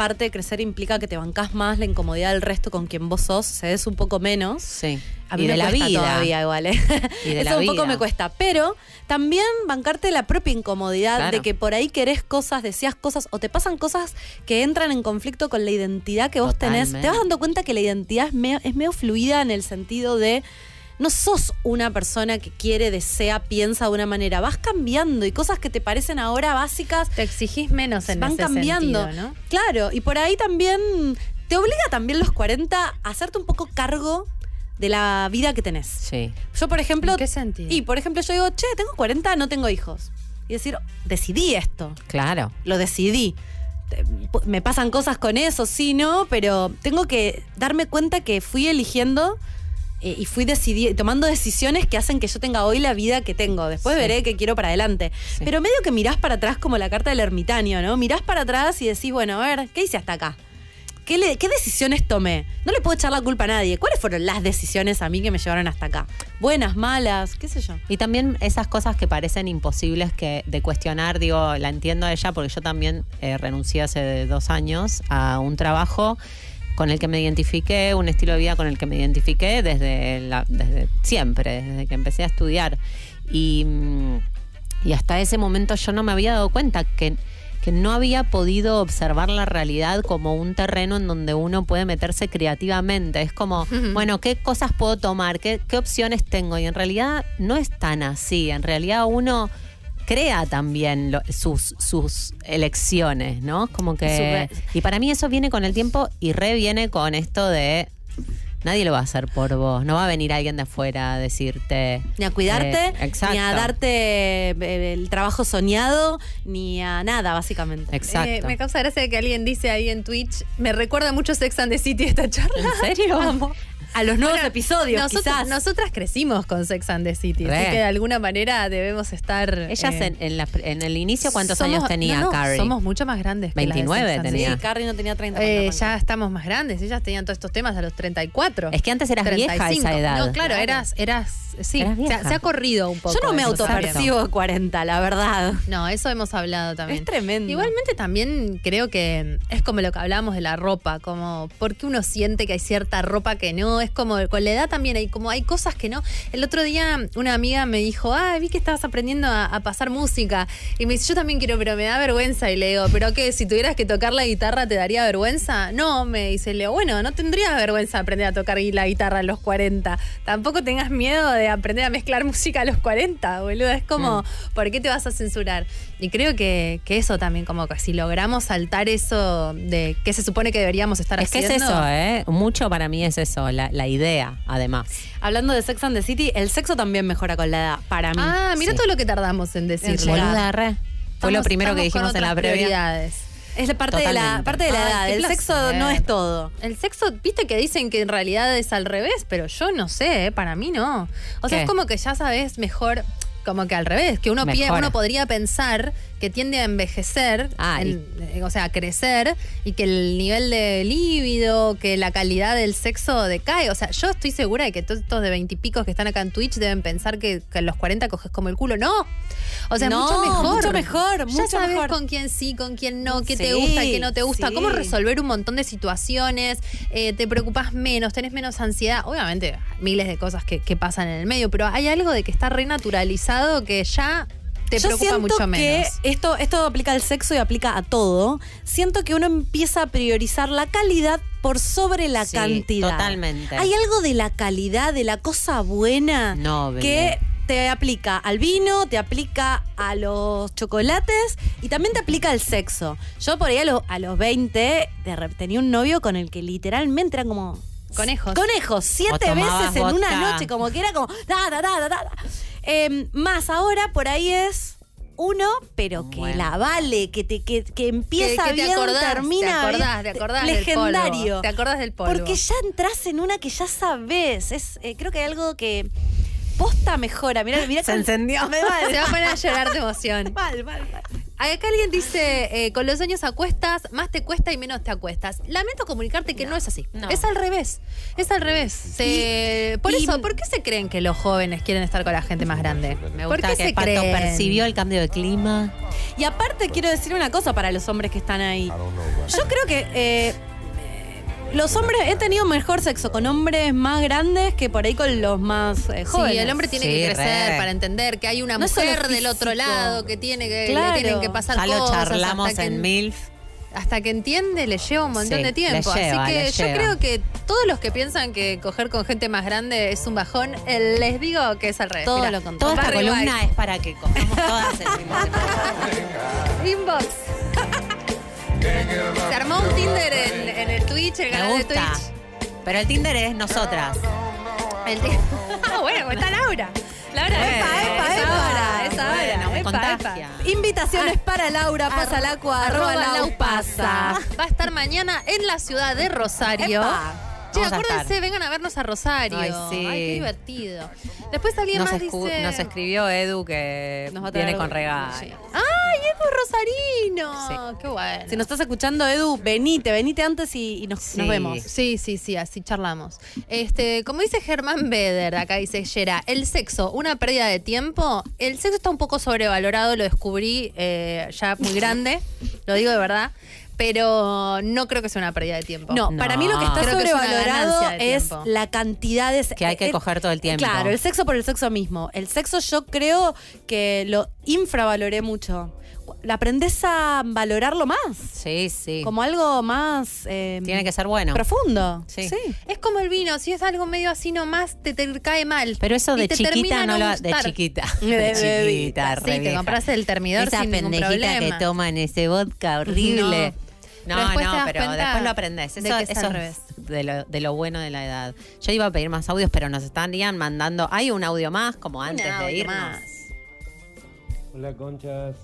parte de crecer implica que te bancás más la incomodidad del resto con quien vos sos, cedes un poco menos. Sí. A mí y me la cuesta vida. todavía igual, ¿eh? Y de Eso la un poco me cuesta. Pero también bancarte la propia incomodidad Claro. de que por ahí querés cosas, decías cosas o te pasan cosas que entran en conflicto con la identidad que vos tenés. Te vas dando cuenta que la identidad es medio, es medio fluida en el sentido de no sos una persona que quiere, desea, piensa de una manera. Vas cambiando y cosas que te parecen ahora básicas Te exigís menos en van ese cambiando. sentido, ¿no? Claro, y por ahí también te obliga también los 40 a hacerte un poco cargo de la vida que tenés. Sí. Yo, por ejemplo. ¿En qué sentido? Y, por ejemplo, yo digo, che, tengo 40, no tengo hijos. Y decir, decidí esto. Claro. Lo decidí. Me pasan cosas con eso, sí, no, pero tengo que darme cuenta que fui eligiendo eh, y fui tomando decisiones que hacen que yo tenga hoy la vida que tengo. Después Sí. veré qué quiero para adelante. Sí. Pero medio que mirás para atrás como la carta del ermitaño, ¿no? Mirás para atrás y decís, bueno, a ver, ¿qué hice hasta acá? ¿Qué, le- ¿Qué decisiones tomé? No le puedo echar la culpa a nadie. ¿Cuáles fueron las decisiones a mí que me llevaron hasta acá? Buenas, malas, qué sé yo. Y también esas cosas que parecen imposibles que de cuestionar, digo, la entiendo a ella porque yo también eh, renuncié hace dos años a un trabajo con el que me identifiqué, un estilo de vida con el que me identifiqué desde, la- desde siempre, desde que empecé a estudiar. Y, mm, y hasta ese momento yo no me había dado cuenta que, que no había podido observar la realidad como un terreno en donde uno puede meterse creativamente. Es como, bueno, ¿qué cosas puedo tomar? ¿Qué, qué opciones tengo? Y en realidad no es tan así. En realidad uno crea también lo- sus, sus elecciones, ¿no? Como que... Y para mí eso viene con el tiempo y re viene con esto de... Nadie lo va a hacer por vos. No va a venir alguien de afuera a decirte... Ni a cuidarte, eh, ni a darte eh, el trabajo soñado, ni a nada, básicamente. Exacto. Eh, me causa gracia que alguien dice ahí en Twitch, me recuerda mucho Sex and the City esta charla. ¿En serio? Vamos. A los nuevos Bueno, episodios, nosotras, quizás. nosotras crecimos con Sex and the City, Re. así que de alguna manera debemos estar. Ellas eh, en, en la- en el inicio, ¿cuántos somos- años tenía no, no, Carrie? Somos mucho más grandes. que las de 29 Sex and the tenía. Sí, Carrie no tenía 30. Eh, ya estamos más grandes, ellas tenían todos estos temas a los 34. Es que antes eras vieja a esa 35. edad. No, claro, eras, eras, sí, Eras se se, ha corrido un poco. Yo no me autopercibo de 40, la verdad. No, eso hemos hablado también. Es tremendo. Igualmente también creo que es como lo que hablábamos de la ropa, como porque uno siente que hay cierta ropa que no, es como con la edad también hay como hay cosas que no. El otro día una amiga me dijo, ah, vi que estabas aprendiendo a, a pasar música y me dice, yo también quiero, pero me da vergüenza y le digo, pero qué, si tuvieras que tocar la guitarra te daría vergüenza. No, me dice, le digo, bueno, no tendrías vergüenza aprender a tocar la guitarra a los 40. Tampoco tengas miedo de aprender a mezclar música a los 40, boludo. Es como, ¿por qué te vas a censurar? Y creo que, que eso también, como que si logramos saltar eso de que se supone que deberíamos estar Es que es haciendo. eso, ¿eh? Mucho para mí es eso, la, la idea, además. Hablando de Sex and the City, el sexo también mejora con la edad, para mí. Ah, mira Sí. todo lo que tardamos en decirlo. llegar. Boluda, re. Fue lo primero que dijimos en la previa. prioridades. Es la parte de la, parte de la Ay, edad. El placer. sexo no es todo. El sexo, viste que dicen que en realidad es al revés, pero yo no sé, ¿eh? para mí no. O sea, es como que ya sabes mejor, como que al revés, que uno, pie- uno podría pensar que tiende a envejecer, Ah, en- eh, o sea, a crecer, y que el nivel de líbido, que la calidad del sexo decae. O sea, yo estoy segura de que todos estos de veintipicos que están acá en Twitch deben pensar que, que a los 40 coges como el culo. No. O sea, No, mucho mejor. mucho mejor, Ya sabes mejor. con quién sí, con quién no, qué te gusta, qué no te gusta, sí. cómo resolver un montón de situaciones, eh, te preocupas menos, tenés menos ansiedad. Obviamente, miles de cosas que, que pasan en el medio, pero hay algo de que está renaturalizado que ya te Yo preocupa siento mucho que menos. esto, esto aplica al sexo y aplica a todo. Siento que uno empieza a priorizar la calidad por sobre la Sí, cantidad. totalmente. Hay algo de la calidad, de la cosa buena, que te aplica al vino, te aplica a los chocolates y también te aplica al sexo. Yo por ahí a, lo- a los 20 de re- tenía un novio con el que literalmente eran como... Conejos. Conejos, siete veces en una noche, como que era como... Da, da, da. Eh, más ahora por ahí es uno, pero que Bueno. la vale, que te que, que empieza Que- que te bien, acordás, termina te acordás, bien, te acordás del legendario. polvo, te acordás del polvo. Porque ya entras en una que ya sabes. Es, eh, creo que hay algo que posta mejora. Mira, mira Se encendió. Me va, Se va a poner a llorar de emoción. mal, mal, mal. Acá alguien dice, eh, con los años acuestas, más te cuesta y menos te acuestas. Lamento comunicarte que no, es así. no. Es al revés. Es al revés. Se- por y- eso, ¿por qué se creen que los jóvenes quieren estar con la gente más grande? Me ¿Por gusta qué que se Pato creen? percibió el cambio de clima. Y aparte quiero decir una cosa para los hombres que están ahí. Yo creo que eh, los hombres, he tenido mejor sexo con hombres más grandes que por ahí con los más eh, jóvenes. Sí, el hombre tiene Sí, que crecer re. para entender que hay una No mujer del otro lado que tiene que Claro. le tienen que pasar Ya lo cosas. charlamos hasta que en MILF. hasta que entiende le lleva un montón Sí, de tiempo. lleva, Así que yo lleva. creo que todos los que piensan que coger con gente más grande es un bajón, eh, les digo que es al revés. Todo Mirá, lo contrario. Toda esta Barry columna White. es para que cojamos todas el semana. Inbox. Se armó un Tinder en, en el Twitch, el Me canal de gusta. Twitch. Pero el Tinder es nosotras. El ah, bueno, está Laura. Laura, Bueno, epa, epa, es epa. ahora, Es ahora. bueno, epa, contagia. epa. Invitaciones para Laura, pasa agua, arroba lau pasa. Va a estar mañana en la ciudad de Rosario. Epa. Che, Vamos a acuérdense, estar. vengan a vernos a Rosario. Ay, sí. qué divertido. Después alguien Nos, más escu- dice... nos escribió Edu que Nos va a traer viene con algo. regalo. Sí. ¡Ay, Edu Rosarino! Sí. ¡Qué bueno! Si nos estás escuchando, Edu, venite, venite antes y, y nos, Sí. nos vemos. Sí, sí, sí, así charlamos. Este, como dice Germán Beder, acá dice Yera, el sexo, una pérdida de tiempo. El sexo está un poco sobrevalorado, lo descubrí eh, ya muy grande, lo digo de verdad, pero no creo que sea una pérdida de tiempo. No, No. para mí lo que está Creo que es una sobrevalorado es, la cantidad de... Que hay que eh, coger todo el tiempo. Claro, el sexo por el sexo mismo. El sexo yo creo que lo infravaloré mucho. La aprendes a valorarlo más, Sí, sí. como algo más... eh, Tiene que ser bueno. Profundo. Sí. Es como el vino, si es algo medio así nomás, te, te cae mal. Pero eso de chiquita no lo de chiquita. De De chiquita, Sí, te compras el termidor Esa sin ningún pendejita problema. que toman ese vodka horrible. No, no, pero después lo aprendes. de Eso, que es eso de lo, de lo bueno de la edad. Yo iba a pedir más audios, pero nos estarían mandando. Hay un audio más, como antes de audio irnos. más. Hola conchas,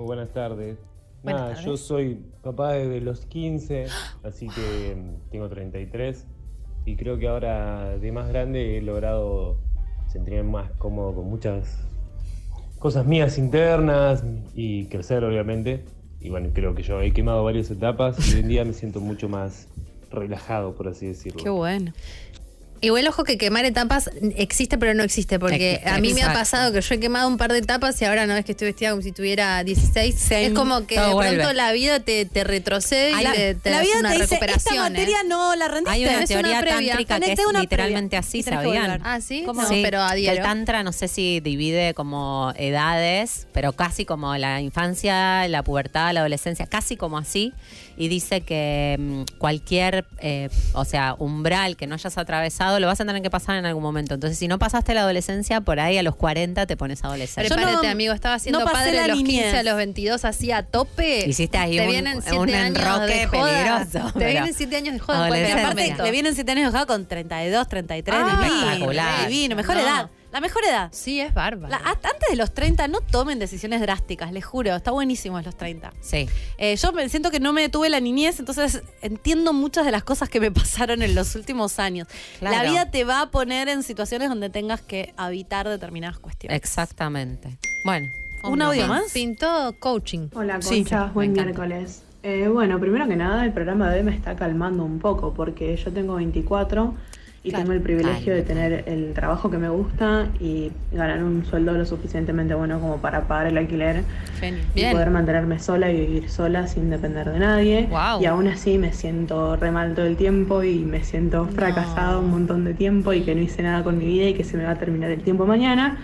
muy buenas tardes. Buenas Nada, tardes. yo soy papá desde los 15, así que tengo 33 y creo que ahora de más grande he logrado sentirme más cómodo con muchas cosas mías internas y crecer obviamente. Y bueno, creo que yo he quemado varias etapas y hoy en día me siento mucho más relajado, por así decirlo. Qué bueno. Igual ojo que quemar etapas existe pero no existe, porque a mí me ha pasado que yo he quemado un par de etapas y ahora no es que estoy vestida como si tuviera 16. Same. Es como que de vuelve. pronto la vida te, te retrocede y la, te, te la vida una te dice, esta recuperación. ¿eh? materia no la rendiste. Hay una una teoría previa. tántrica que es una literalmente previa. así, ¿sabían? Ah, sí, ¿Cómo? no, Sí, pero que adhiero. el tantra no sé si divide como edades, pero casi como la infancia, la pubertad, la adolescencia, casi como así. Y dice que mm, cualquier, eh, o sea, umbral que no hayas atravesado, lo vas a tener que pasar en algún momento. Entonces, si no pasaste la adolescencia, por ahí a los 40 te pones adolescente. Prepárate, no- amigo, estaba siendo no pasé padre la de los niñez. 15 a los 22 así a tope. Hiciste ahí te un- vienen siete un años enroque de joda. peligroso, Te pero vienen 7 años de joda en cualquier adolescente. Aparte, momento. le vienen 7 años de joda con 32, 33, Ah, divino. espectacular. Divino, mejor No. edad. La mejor edad. Sí, es bárbaro. La- hasta antes de los 30 no tomen decisiones drásticas, les juro. Está buenísimo a los 30. Sí. Eh, yo me siento que no me detuve la niñez, entonces entiendo muchas de las cosas que me pasaron en los últimos años. Claro. La vida te va a poner en situaciones donde tengas que habitar determinadas cuestiones. Exactamente. Bueno. ¿Un audio más? Pintó coaching. Hola, Sí, Conchas, buen miércoles. Eh, bueno, primero que nada, el programa de hoy me está calmando un poco porque yo tengo 24 y Claro. tengo el privilegio Ay, de tener el trabajo que me gusta y ganar un sueldo lo suficientemente bueno como para pagar el alquiler y Bien. poder mantenerme sola y vivir sola sin depender de nadie. Y aún así me siento re mal todo el tiempo y me siento fracasada un montón de tiempo y que no hice nada con mi vida y que se me va a terminar el tiempo mañana.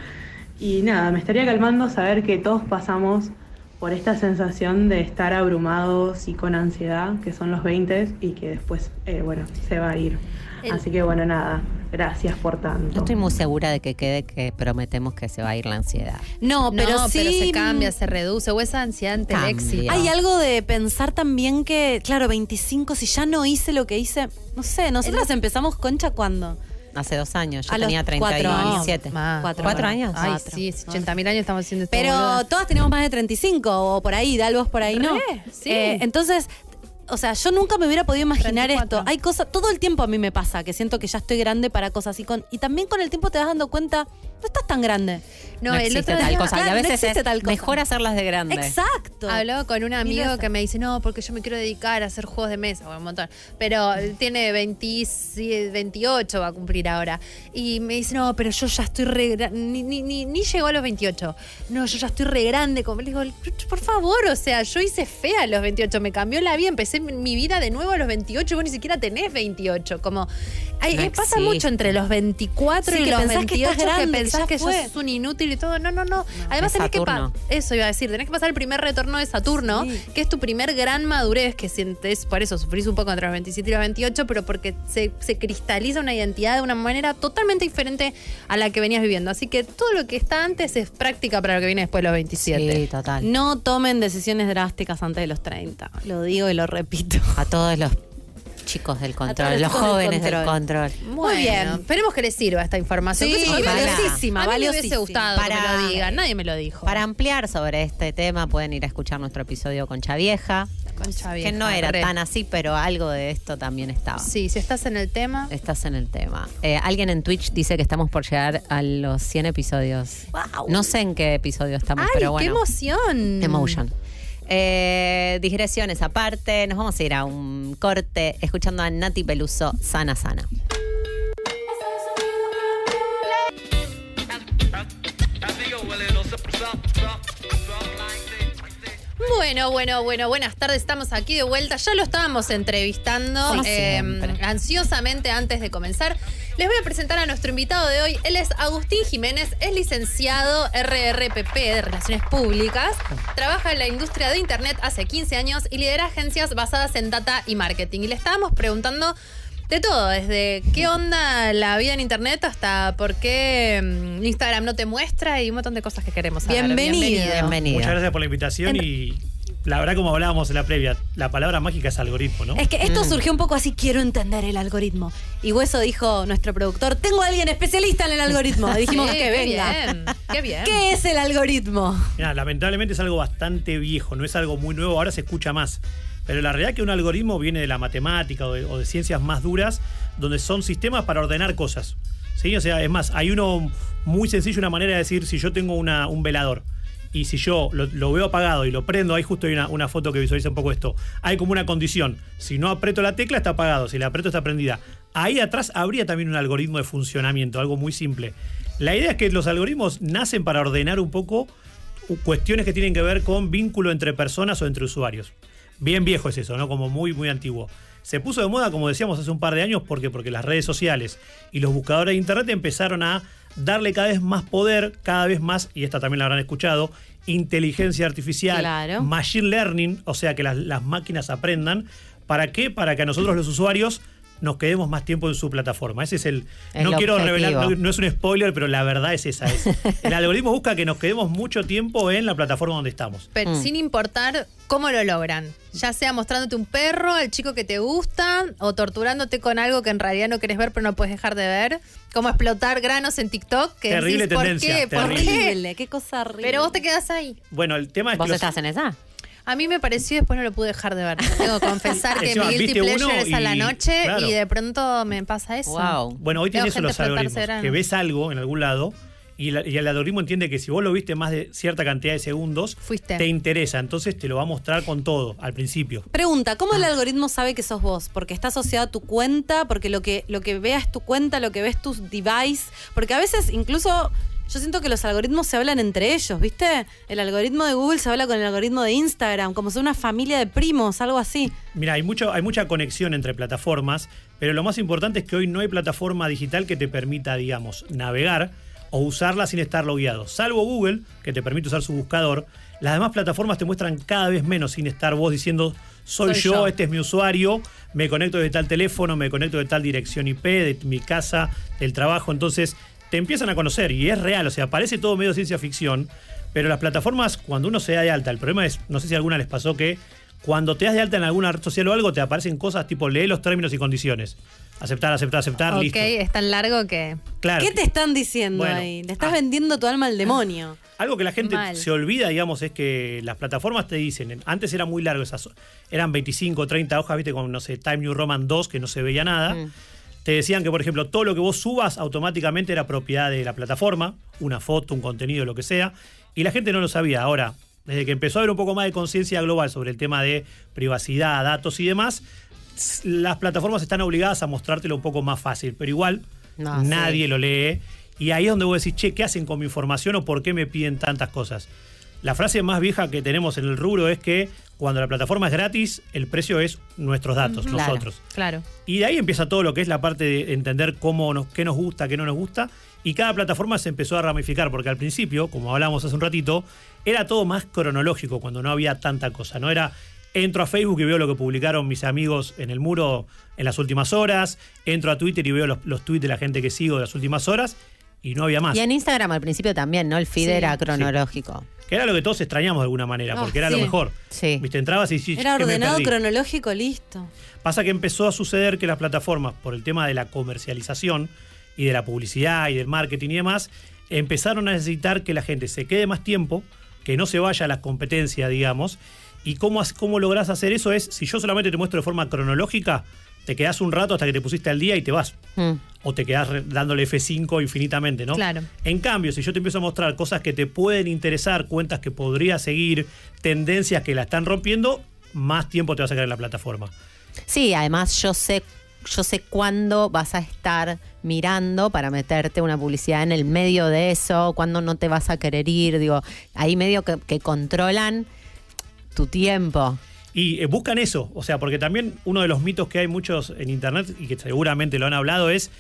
Y nada, me estaría calmando saber que todos pasamos por esta sensación de estar abrumados y con ansiedad, que son los 20 y que después, eh, bueno, se va a ir. El- Así que bueno, nada, gracias por tanto. Yo estoy muy segura de que quede que prometemos que se va a ir la ansiedad. No, pero no, sí. pero se cambia, se reduce. O esa ansiedad ante el éxito. Hay algo de pensar también que, claro, 25, si ya no hice lo que hice, no sé, nosotras empezamos concha cuando. Hace dos años, yo A los tenía cuatro años. 37. Más. Cuatro. ¿Cuatro años? Ay, Cuatro. sí, 80 mil años estamos haciendo esto. Pero todas teníamos más de 35 o por ahí, Dalvos por ahí, ¿no? Re, sí. Eh, entonces, o sea, yo nunca me hubiera podido imaginar 34. esto. Hay cosas, todo el tiempo a mí me pasa, que siento que ya estoy grande para cosas así. Con, y también con el tiempo te vas dando cuenta, no estás tan grande. No, No, el existe otro tal día- cosa. y a no veces es tal cosa. mejor hacerlas de grande. Exacto. Hablaba con un amigo que me dice, no, porque yo me quiero dedicar a hacer juegos de mesa, bueno, un montón. Pero tiene 20 28, va a cumplir ahora. Y me dice, no, pero yo ya estoy re ni, ni, ni llegó a los 28. No, yo ya estoy re grande. Como le digo, por favor, o sea, yo hice fea a los 28, me cambió la vida, empecé mi vida de nuevo a los 28, vos ni siquiera tenés 28. Como, hay- No eh, pasa mucho entre los 24 Sí, y que los pensás que 28 estás grande, que pensás que, sos un inútil y todo. No, no, no. Además tenés que pa- Saturno. eso iba a decir, tenés que pasar el primer retorno de Saturno, Sí. que es tu primer gran madurez, que sientes, por eso sufrís un poco entre los 27 y los 28, pero porque se, se cristaliza una identidad de una manera totalmente diferente a la que venías viviendo. Así que todo lo que está antes es práctica para lo que viene después de los 27. Sí, total. No tomen decisiones drásticas antes de los 30. Lo digo y lo repito. A todos los chicos del control, los los del jóvenes del control. Muy bien. Esperemos que les sirva esta información. Sí, Que eso- valiosísima, A mí me hubiese gustado que me Para- lo digan. Nadie me lo dijo. Para ampliar sobre este tema pueden ir a escuchar nuestro episodio con Chavieja, Concha que vieja, no era re. tan así, pero algo de esto también estaba. Sí, si estás en el tema. Estás en el tema. Eh, alguien en Twitch dice que estamos por llegar a los 100 episodios. No sé en qué episodio estamos, ¡Ay, pero qué bueno. emoción! Emotion. Eh, digresiones aparte, nos vamos a ir a un corte escuchando a Nati Peluso, Sana Sana. Bueno, bueno, bueno, buenas tardes, estamos aquí de vuelta. Ya lo estábamos entrevistando eh, ansiosamente antes de comenzar. Les voy a presentar a nuestro invitado de hoy. Él es Agustín Jiménez, es licenciado RRPP de Relaciones Públicas, trabaja en la industria de Internet hace 15 años y lidera agencias basadas en data y marketing. Y le estábamos preguntando de todo, desde qué onda la vida en Internet hasta por qué mm, Instagram no te muestra y un montón de cosas que queremos saber. Bienvenido. Bienvenido. Muchas gracias por la invitación y la verdad, como hablábamos en la previa, la palabra mágica es algoritmo, ¿no? Es que esto Mm. surgió un poco así, quiero entender el algoritmo. Y Hueso dijo, nuestro productor, tengo a alguien especialista en el algoritmo. Y dijimos Sí, que qué venga. bien, qué bien. ¿Qué es el algoritmo? Mirá, lamentablemente es algo bastante viejo, no es algo muy nuevo, ahora se escucha más. Pero la realidad es que un algoritmo viene de la matemática o de, ciencias más duras, donde son sistemas para ordenar cosas. ¿Sí? O sea, es más, hay uno muy sencillo, una manera de decir, si yo tengo un velador y si yo lo, lo veo apagado y lo prendo, ahí justo hay una, una foto que visualiza un poco esto, hay como una condición. Si no aprieto la tecla, está apagado, si la aprieto, está prendida. Ahí atrás habría también un algoritmo de funcionamiento, algo muy simple. La idea es que los algoritmos nacen para ordenar un poco cuestiones que tienen que ver con vínculo entre personas o entre usuarios. Bien viejo es eso, ¿no? Como muy, muy antiguo. Se puso de moda, como decíamos hace un par de años, porque, porque las redes sociales y los buscadores de internet empezaron a darle cada vez más poder, cada vez más, y esta también la habrán escuchado, inteligencia artificial, Claro. machine learning, o sea que las, las máquinas aprendan. ¿Para qué? Para que a nosotros los usuarios nos quedemos más tiempo en su plataforma. Ese es el. El no quiero objetivo. revelar, no, no es un spoiler, pero la verdad es esa. Es. El algoritmo busca que nos quedemos mucho tiempo en la plataforma donde estamos. Pero Mm. sin importar cómo lo logran. Ya sea mostrándote un perro, al chico que te gusta, o torturándote con algo que en realidad no querés ver pero no puedes dejar de ver. Como explotar granos en TikTok. Que Terrible decís, ¿por tendencia, qué? ¿Por terrible. qué? Horrible, qué cosa horrible. Pero vos te quedás ahí. Bueno, el tema es ¿Vos que. los- estás en esa? A mí me pareció y después no lo pude dejar de ver. Tengo que confesar que mi guilty pleasure es a la noche claro. y de pronto me pasa eso. Wow. Bueno, hoy Veo tienes eso los algoritmos. Que ves algo en algún lado y, la- y el algoritmo entiende que si vos lo viste más de cierta cantidad de segundos, Fuiste. te interesa. Entonces te lo va a mostrar con todo al principio. Pregunta, ¿cómo el algoritmo sabe que sos vos? Porque está asociado a tu cuenta, porque lo que, lo que vea es tu cuenta, lo que ves tu device. Porque a veces incluso yo siento que los algoritmos se hablan entre ellos, ¿viste? El algoritmo de Google se habla con el algoritmo de Instagram, como si una familia de primos, algo así. Mira, hay, mucho, hay mucha conexión entre plataformas, pero lo más importante es que hoy no hay plataforma digital que te permita, digamos, navegar o usarla sin estar logueado. Salvo Google, que te permite usar su buscador, las demás plataformas te muestran cada vez menos sin estar vos diciendo, soy, Soy yo, yo". este es mi usuario, me conecto de tal teléfono, me conecto de tal dirección IP, de mi casa, del trabajo. Entonces te empiezan a conocer y es real, o sea, parece todo medio ciencia ficción, pero las plataformas, cuando uno se da de alta, el problema es, no sé si a alguna les pasó que cuando te das de alta en alguna red social o algo, te aparecen cosas tipo lee los términos y condiciones. Aceptar, aceptar, aceptar, ok, listo. es tan largo que. Claro. ¿Qué te están diciendo Bueno, ahí? Le estás ah. vendiendo tu alma al demonio. Algo que la gente Mal. se olvida, digamos, es que las plataformas te dicen, antes era muy largo, esas, eran 25, 30 hojas, viste, con, no sé, Time New Roman 2, que no se veía nada. Mm. Te decían que, por ejemplo, todo lo que vos subas automáticamente era propiedad de la plataforma, una foto, un contenido, lo que sea, y la gente no lo sabía. Ahora, desde que empezó a haber un poco más de conciencia global sobre el tema de privacidad, datos y demás, las plataformas están obligadas a mostrártelo un poco más fácil, pero igual No, nadie sí. lo lee. Y ahí es donde vos decís, che, ¿qué hacen con mi información o por qué me piden tantas cosas? La frase más vieja que tenemos en el rubro es que cuando la plataforma es gratis, el precio es nuestros datos, nosotros. Claro. Y de ahí empieza todo lo que es la parte de entender cómo nos, qué nos gusta, qué no nos gusta. Y cada plataforma se empezó a ramificar, porque al principio, como hablamos hace un ratito, era todo más cronológico cuando no había tanta cosa. No era entro a Facebook y veo lo que publicaron mis amigos en el muro en las últimas horas, entro a Twitter y veo los, los tweets de la gente que sigo de las últimas horas, y no había más. Y en Instagram al principio también, ¿no? El feed Sí. era cronológico. Que era lo que todos extrañamos de alguna manera, Ah, porque era sí. lo mejor. Sí. Viste, entrabas y sí, Era ¿qué me ordenado, cronológico, listo. Pasa que empezó a suceder que las plataformas, por el tema de la comercialización y de la publicidad y del marketing y demás, empezaron a necesitar que la gente se quede más tiempo, que no se vaya a las competencias, digamos. ¿Y cómo, cómo lográs hacer eso? Es, si yo solamente te muestro de forma cronológica, te quedás un rato hasta que te pusiste al día y te vas. Mm. O te quedás dándole F5 infinitamente, ¿no? Claro. En cambio, si yo te empiezo a mostrar cosas que te pueden interesar, cuentas que podría seguir, tendencias que la están rompiendo, más tiempo te vas a quedar en la plataforma. Sí, además yo sé, yo sé cuándo vas a estar mirando para meterte una publicidad en el medio de eso, cuándo no te vas a querer ir, digo, ahí medio que, que controlan tu tiempo. Y eh, buscan eso, o sea, porque también uno de los mitos que hay muchos en internet y que seguramente lo han hablado es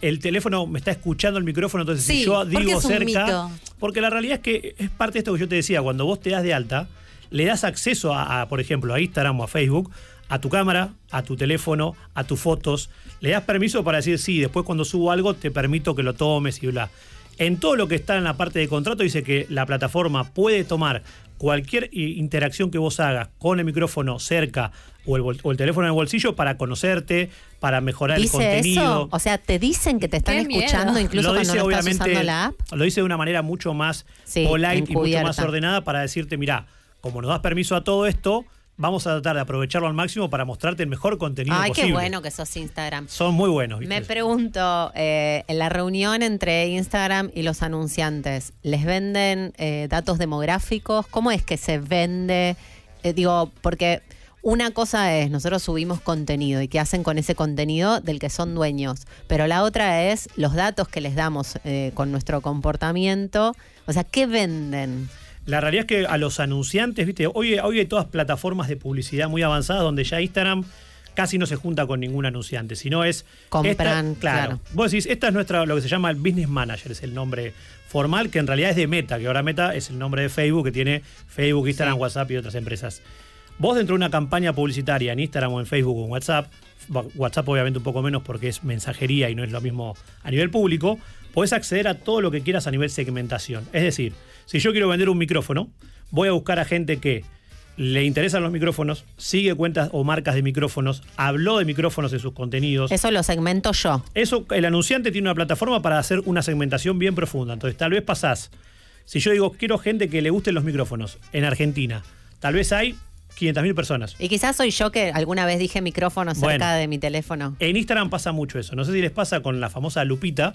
el teléfono me está escuchando el micrófono, entonces Sí, si yo ¿por qué digo cerca, porque la realidad es que es parte de esto que yo te decía, cuando vos te das de alta, le das acceso a, a, por ejemplo, a Instagram o a Facebook, a tu cámara, a tu teléfono, a tus fotos, le das permiso para decir sí, después cuando subo algo te permito que lo tomes y bla. En todo lo que está en la parte de contrato dice que la plataforma puede tomar cualquier i- interacción que vos hagas con el micrófono cerca o el, bol- o el teléfono en el bolsillo para conocerte, para mejorar el ¿Dice contenido. eso? O sea, te dicen que te están Qué miedo. escuchando incluso Lo cuando dice no estás obviamente, usando la app. Lo dice de una manera mucho más Sí, polite y mucho más ordenada para decirte, mira, como nos das permiso a todo esto, vamos a tratar de aprovecharlo al máximo para mostrarte el mejor contenido Ay, posible. qué bueno que sos Instagram. Son muy buenos. ¿viste? Me pregunto, eh, en la reunión entre Instagram y los anunciantes, ¿les venden eh, datos demográficos? ¿Cómo es que se vende? Eh, digo, porque una cosa es, nosotros subimos contenido y qué hacen con ese contenido del que son dueños, pero la otra es los datos que les damos eh, con nuestro comportamiento. O sea, ¿qué venden? La realidad es que a los anunciantes, viste, hoy, hoy hay todas plataformas de publicidad muy avanzadas donde ya Instagram casi no se junta con ningún anunciante, sino es Compran, esta- claro. claro. Vos decís, esta es nuestra lo que se llama el business manager, es el nombre formal que en realidad es de Meta, que ahora Meta es el nombre de Facebook que tiene Facebook, Instagram, WhatsApp y otras empresas. Vos dentro de una campaña publicitaria en Instagram o en Facebook o en WhatsApp, WhatsApp obviamente un poco menos porque es mensajería y no es lo mismo a nivel público, podés acceder a todo lo que quieras a nivel segmentación. Es decir, si yo quiero vender un micrófono, voy a buscar a gente que le interesan los micrófonos, sigue cuentas o marcas de micrófonos, habló de micrófonos en sus contenidos. Eso lo segmento yo. Eso, el anunciante tiene una plataforma para hacer una segmentación bien profunda. Entonces, tal vez pasás. Si yo digo, quiero gente que le gusten los micrófonos en Argentina, tal vez hay 500.000 personas. Y quizás soy yo que alguna vez dije micrófono cerca Bueno. de mi teléfono. En Instagram pasa mucho eso. No sé si les pasa con la famosa Lupita,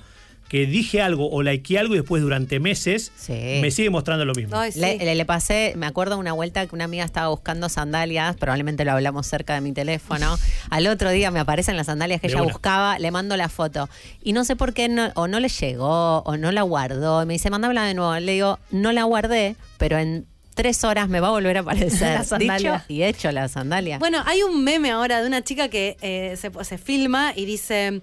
que dije algo o likeé algo y después durante meses me sigue mostrando lo mismo. Le, le- le pasé, me acuerdo una vuelta que una amiga estaba buscando sandalias, probablemente lo hablamos cerca de mi teléfono. Al otro día me aparecen las sandalias que De ella una. buscaba, le mando la foto. Y no sé por qué, no- o no le llegó, o no la guardó. Y me dice, mándamela de nuevo. Le digo, no la guardé, pero en tres horas me va a volver a aparecer. La sandalia. Dicho y hecho la sandalia. Bueno, hay un meme ahora de una chica que eh, se, se filma y dice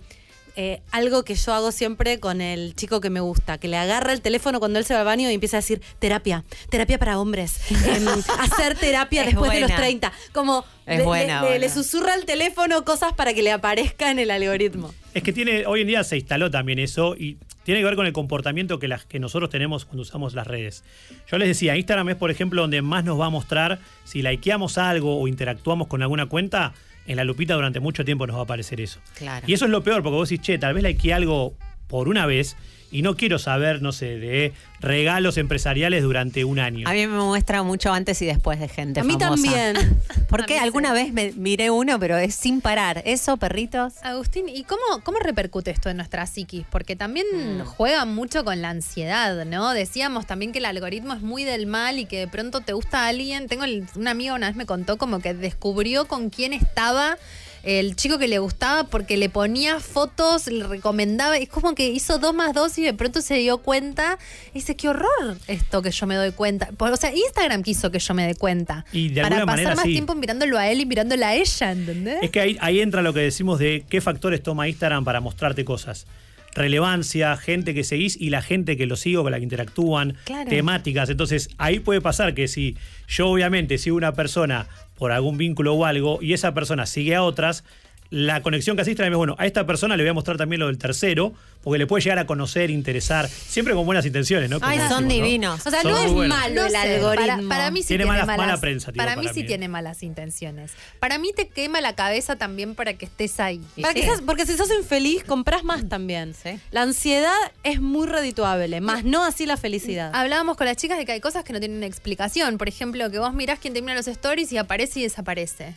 eh, algo que yo hago siempre con el chico que me gusta, que le agarra el teléfono cuando él se va al baño y empieza a decir terapia, terapia para hombres, em, hacer terapia Es después de los buena. 30. Como Es le, buena, le- le- buena. le susurra al teléfono cosas para que le aparezca en el algoritmo. Es que tiene, hoy en día se instaló también eso y tiene que ver con el comportamiento que, las, que nosotros tenemos cuando usamos las redes. Yo les decía, Instagram es, por ejemplo, donde más nos va a mostrar si likeamos algo o interactuamos con alguna cuenta, en la lupita durante mucho tiempo nos va a aparecer eso. Claro. Y eso es lo peor, porque vos decís, che, tal vez le que algo por una vez y no quiero saber, no sé, de regalos empresariales durante un año. A mí me muestra mucho antes y después de gente A mí famosa. también. Porque alguna vez me miré uno, pero es sin parar. Eso, perritos. Agustín, ¿y cómo, cómo repercute esto en nuestra psiquis? Porque también Mm. juega mucho con la ansiedad, ¿no? Decíamos también que el algoritmo es muy del mal y que de pronto te gusta alguien. Tengo el- una amiga una vez me contó como que descubrió con quién estaba el chico que le gustaba porque le ponía fotos, le recomendaba. Es como que hizo dos más dos y de pronto se dio cuenta. Y dice, qué horror esto que yo me doy cuenta. O sea, Instagram quiso que yo me dé cuenta. Y de para pasar manera más sí. tiempo mirándolo a él y mirándola a ella, ¿entendés? Es que ahí, ahí entra lo que decimos de qué factores toma Instagram para mostrarte cosas. Relevancia, gente que seguís y la gente que lo sigo, con la que interactúan, Claro. temáticas. Entonces, ahí puede pasar que si yo obviamente sigo una persona por algún vínculo o algo y esa persona sigue a otras, la conexión que es, bueno, a esta persona le voy a mostrar también lo del tercero, porque le puede llegar a conocer, interesar, siempre con buenas intenciones, ¿no? Como Ay, son divinos. O sea, Son no es buenos. malo el algoritmo. Para, para mí sí Tiene tiene, mala- malas, mala prensa, tío, para mí para sí tiene malas intenciones. Para mí te quema la cabeza también para que estés ahí. Para que seas- porque si sos infeliz, compras más también. La ansiedad es muy redituable, más no así la felicidad. Hablábamos con las chicas de que hay cosas que no tienen explicación. Por ejemplo, que vos mirás quién te mira los stories y aparece y desaparece.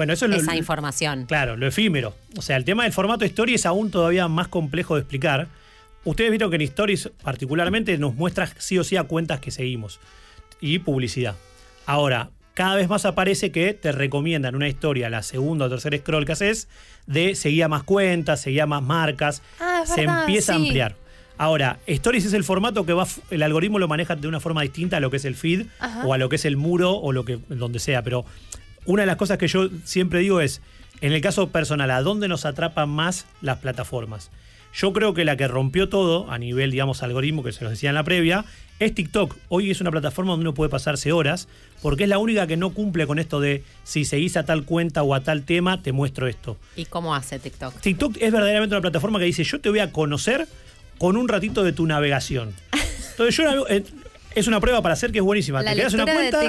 Bueno, eso es lo- Esa información. Claro, lo efímero. O sea, el tema del formato story es aún todavía más complejo de explicar. Ustedes vieron que en stories particularmente nos muestra sí o sí a cuentas que seguimos y publicidad. Ahora, cada vez más aparece que te recomiendan una historia, la segunda o tercera scroll que haces, de seguir a más cuentas, seguir a más marcas. Ah, es se verdad, empieza a ampliar. Ahora, Stories es el formato que va, el algoritmo lo maneja de una forma distinta a lo que es el feed Ajá. o a lo que es el muro o lo que donde sea, pero una de las cosas que yo siempre digo es, en el caso personal, ¿a dónde nos atrapan más las plataformas? Yo creo que la que rompió todo a nivel, digamos, algoritmo, que se los decía en la previa, es TikTok. Hoy es una plataforma donde uno puede pasarse horas, porque es la única que no cumple con esto de si seguís a tal cuenta o a tal tema, te muestro esto. ¿Y cómo hace TikTok? TikTok es verdaderamente una plataforma que dice, yo te voy a conocer con un ratito de tu navegación. Entonces yo navego- es una prueba para hacer que es buenísima. La te creas una cuenta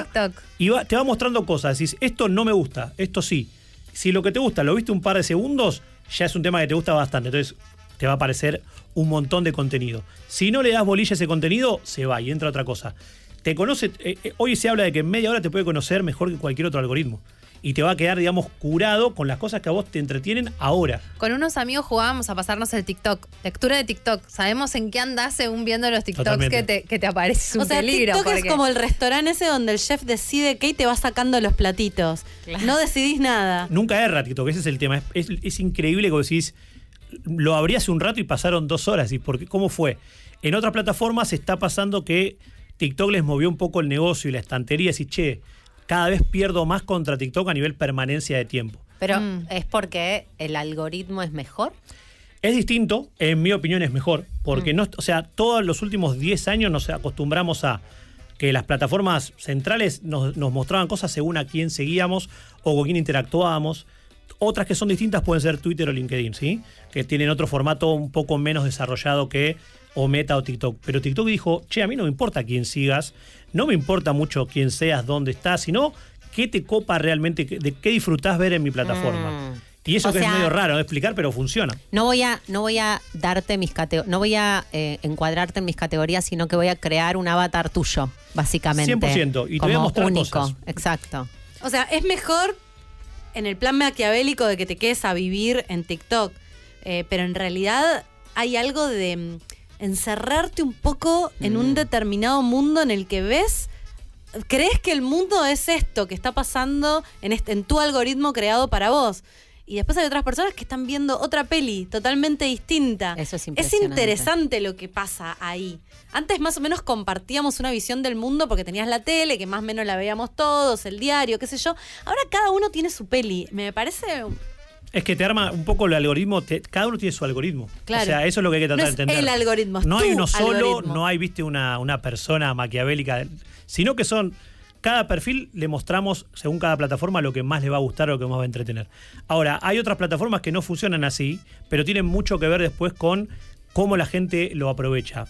y va- te va mostrando cosas. Decís, esto no me gusta, esto sí. Si lo que te gusta lo viste un par de segundos, ya es un tema que te gusta bastante. Entonces te va a aparecer un montón de contenido. Si no le das bolilla a ese contenido, se va y entra otra cosa. Te conoce, eh, eh, hoy se habla de que en media hora te puede conocer mejor que cualquier otro algoritmo. Y te va a quedar, digamos, curado con las cosas que a vos te entretienen ahora. Con unos amigos jugábamos a pasarnos el TikTok. Lectura de TikTok. Sabemos en qué andás según viendo los TikToks Totalmente. que te, que te aparece. Es un O sea, peligro. TikTok es porque- como el restaurante ese donde el chef decide qué y te va sacando los platitos. No decidís nada. Nunca erra TikTok, ese es el tema. Es, es- es increíble que vos decís, lo abrí hace un rato y pasaron dos horas. ¿Y por qué? cómo fue? En otras plataformas está pasando que TikTok les movió un poco el negocio y la estantería. Y che, cada vez pierdo más contra TikTok a nivel permanencia de tiempo. Pero Mm. es porque el algoritmo es mejor. Es distinto, en mi opinión es mejor, porque no, o sea, todos los últimos 10 años nos acostumbramos a que las plataformas centrales nos, nos mostraban cosas según a quién seguíamos o con quién interactuábamos. Otras que son distintas pueden ser Twitter o LinkedIn, ¿sí? Que tienen otro formato un poco menos desarrollado que o Meta o TikTok. Pero TikTok dijo, che, a mí no me importa quién sigas, no me importa mucho quién seas, dónde estás, sino qué te copa realmente, qué- de qué disfrutás ver en mi plataforma. Mm. Y eso O que sea- es medio raro de explicar, pero funciona. No voy a, no voy a darte mis catego- no voy a eh, encuadrarte en mis categorías, sino que voy a crear un avatar tuyo, básicamente. 100%, y te voy a como mostrar único. cosas. Exacto. O sea, es mejor en el plan maquiavélico de que te quedes a vivir en TikTok. Eh, pero en realidad hay algo de mm, encerrarte un poco en un determinado mundo en el que ves. Crees que el mundo es esto que está pasando en, este, en tu algoritmo creado para vos. Y después hay otras personas que están viendo otra peli totalmente distinta. Eso es Es impresionante. interesante lo que pasa ahí. Antes más o menos compartíamos una visión del mundo porque tenías la tele, que más o menos la veíamos todos, el diario, qué sé yo. Ahora cada uno tiene su peli. Me parece... Es que te arma un poco el algoritmo, te- cada uno tiene su algoritmo. Claro. O sea, eso es lo que hay que tratar No de es entender. el algoritmo, no hay uno solo, algoritmo. no hay, viste, una, una persona maquiavélica, sino que son, cada perfil le mostramos, según cada plataforma, lo que más le va a gustar o lo que más va a entretener. Ahora, hay otras plataformas que no funcionan así, pero tienen mucho que ver después con cómo la gente lo aprovecha.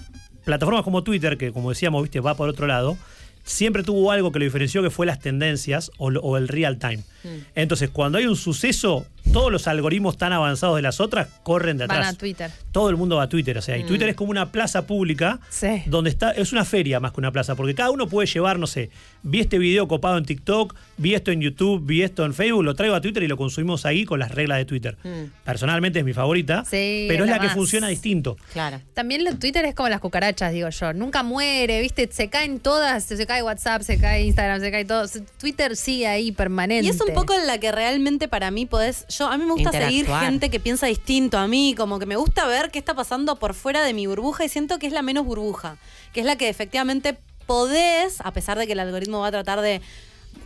Plataformas como Twitter, que como decíamos, viste, va por otro lado, siempre tuvo algo que lo diferenció que fue las tendencias o el real time. Mm. Entonces, cuando hay un suceso, todos los algoritmos tan avanzados de las otras corren de Van atrás. a Twitter. Todo el mundo va a Twitter, o sea, y Mm. Twitter es como una plaza pública Sí. donde está, es una feria más que una plaza, porque cada uno puede llevar, no sé, vi este video copado en TikTok, vi esto en YouTube, vi esto en Facebook, lo traigo a Twitter y lo consumimos ahí con las reglas de Twitter. Personalmente es mi favorita, Sí, pero es la, la que funciona distinto. Claro. También lo- Twitter es como las cucarachas, digo yo. Nunca muere, ¿viste? Se caen todas, se cae WhatsApp, se cae Instagram, se cae todo. Twitter sigue ahí permanente. Y es un poco en la que realmente para mí podés. Yo, a mí me gusta seguir gente que piensa distinto a mí, como que me gusta ver qué está pasando por fuera de mi burbuja y siento que es la menos burbuja, que es la que efectivamente podés, a pesar de que el algoritmo va a tratar de.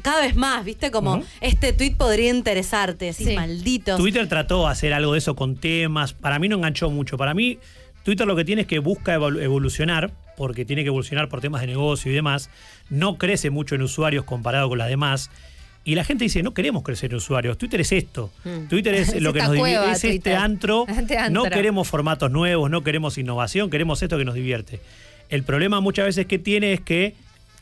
Cada vez más, ¿viste? Como este tweet podría interesarte, sí, malditos. Twitter trató de hacer algo de eso con temas. Para mí no enganchó mucho. Para mí, Twitter lo que tiene es que busca evol- evolucionar, porque tiene que evolucionar por temas de negocio y demás. No crece mucho en usuarios comparado con las demás. Y la gente dice, no queremos crecer en usuarios. Twitter es esto. Mm. Twitter es Es lo que nos divide. Es este Twitter. antro. Este No queremos formatos nuevos, no queremos innovación, queremos esto que nos divierte. El problema muchas veces que tiene es que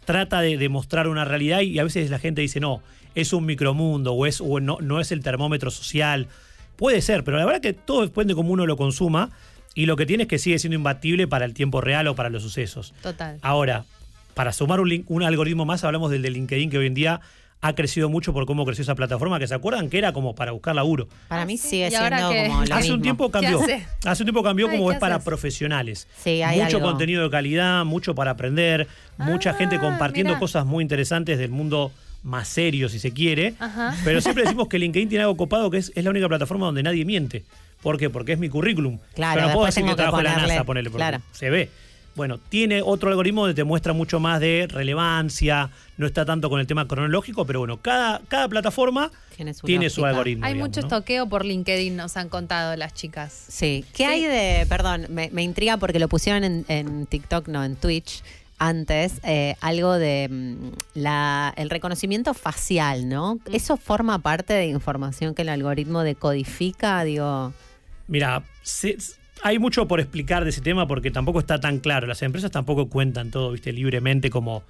trata de demostrar una realidad y a veces la gente dice, no, es un micromundo o, es, o no, no es el termómetro social. Puede ser, pero la verdad que todo depende de cómo uno lo consuma y lo que tiene es que sigue siendo imbatible para el tiempo real o para los sucesos. Total. Ahora, para sumar un, link- un algoritmo más, hablamos del de LinkedIn que hoy en día ha crecido mucho por cómo creció esa plataforma, que se acuerdan que era como para buscar laburo. Para mí sigue ¿Y ahora siendo como lo Hace un tiempo cambió. hace? Un tiempo cambió Ay, como ¿qué es para haces? profesionales. Sí, hay mucho algo. contenido de calidad, mucho para aprender, mucha gente compartiendo Ah, mirá. cosas muy interesantes del mundo más serio, si se quiere. Ajá. Pero siempre decimos que LinkedIn tiene algo copado que es, es la única plataforma donde nadie miente. ¿Por qué? Porque es mi currículum. Claro, Yo no puedo decir que trabajo en la ponerle- NASA, ponele, porque claro. se ve. Bueno, tiene otro algoritmo donde te muestra mucho más de relevancia, no está tanto con el tema cronológico, pero bueno, cada, cada plataforma Tiene su, tiene su lógica. algoritmo. Hay digamos, mucho ¿no? estoqueo por LinkedIn, nos han contado las chicas. Sí. ¿Qué hay de, perdón, me, me intriga porque lo pusieron en, en TikTok, no, en Twitch antes, eh, algo de mm, la, el reconocimiento facial, ¿no? ¿Eso forma parte de información que el algoritmo decodifica? Digo, Mira, se- hay mucho por explicar de ese tema porque tampoco está tan claro. Las empresas tampoco cuentan todo, viste, libremente como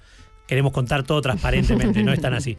queremos contar todo transparentemente, no es tan así.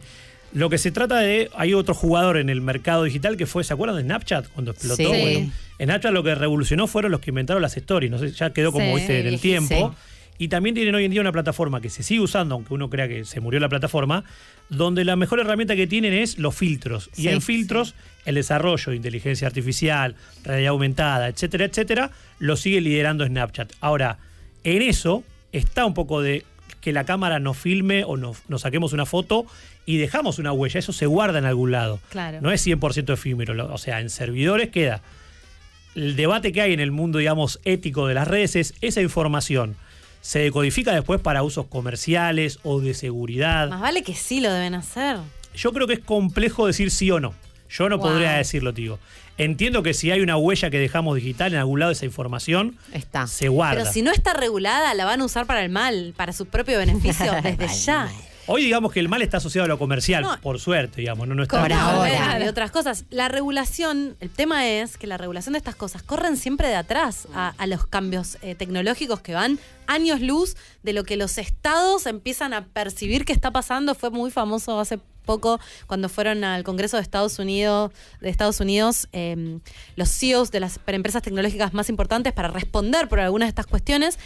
Lo que se trata de, hay otro jugador en el mercado digital que fue, ¿se acuerdan de Snapchat cuando explotó? Sí. Bueno, en Snapchat lo que revolucionó fueron los que inventaron las stories, no sé, ya quedó como Sí, viste en el tiempo. Y también tienen hoy en día una plataforma que se sigue usando, aunque uno crea que se murió la plataforma, donde la mejor herramienta que tienen es los filtros. y en filtros, el desarrollo de inteligencia artificial, realidad aumentada, etcétera, etcétera, lo sigue liderando Snapchat. Ahora, en eso está un poco de que la cámara nos filme o nos, nos saquemos una foto y dejamos una huella. Eso se guarda en algún lado. Claro. No es 100% efímero. O sea, en servidores queda. El debate que hay en el mundo, digamos, ético de las redes es esa información. Se decodifica después para usos comerciales o de seguridad. Más vale que sí lo deben hacer. Yo creo que es complejo decir sí o no. Yo no Wow. podría decirlo, tío. Entiendo que si hay una huella que dejamos digital en algún lado, esa información está. se guarda. Pero si no está regulada, la van a usar para el mal, para su propio beneficio, desde ya. Hoy digamos que el mal está asociado a lo comercial, No. por suerte, digamos, no, no está Como ahora. y otras cosas. La regulación, el tema es que la regulación de estas cosas corren siempre de atrás a, a los cambios eh, tecnológicos que van años luz de lo que los estados empiezan a percibir que está pasando. Fue muy famoso hace poco cuando fueron al Congreso de Estados Unidos, de Estados Unidos, eh, los CEOs de las empresas tecnológicas más importantes para responder por algunas de estas cuestiones.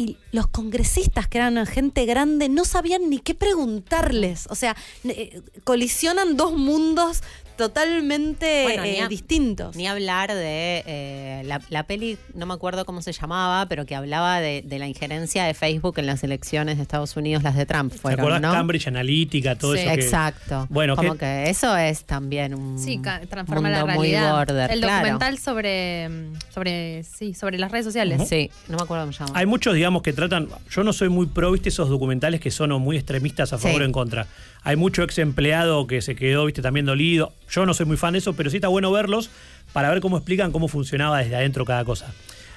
Y los congresistas, que eran gente grande, no sabían ni qué preguntarles. O sea, eh, colisionan dos mundos totalmente Bueno, eh, ni a- distintos. Ni hablar de eh, la, la peli, no me acuerdo cómo se llamaba, pero que hablaba de, de la injerencia de Facebook en las elecciones de Estados Unidos, las de Trump ¿Te fueron, acordás ¿no? Cambridge Analytica, todo Sí. eso? que- Exacto. Bueno, como que- que eso es también un Sí, transforma la mundo muy realidad. border, el claro. documental sobre, sobre, sí, sobre las redes sociales. Sí, no me acuerdo cómo se llama. Hay muchos, digamos, que tratan. Yo no soy muy pro, viste, esos documentales que son o muy extremistas a favor Sí. o en contra. Hay mucho ex empleado que se quedó, viste, también dolido. Yo no soy muy fan de eso, pero sí está bueno verlos para ver cómo explican cómo funcionaba desde adentro cada cosa.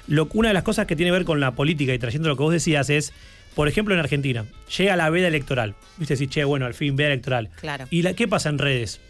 Lo, una de las cosas que tiene que ver con la política y trayendo lo que vos decías es, por ejemplo, en Argentina, llega la veda electoral. Viste, si, che, bueno, al fin, veda electoral. Claro. ¿Y la, qué pasa en redes?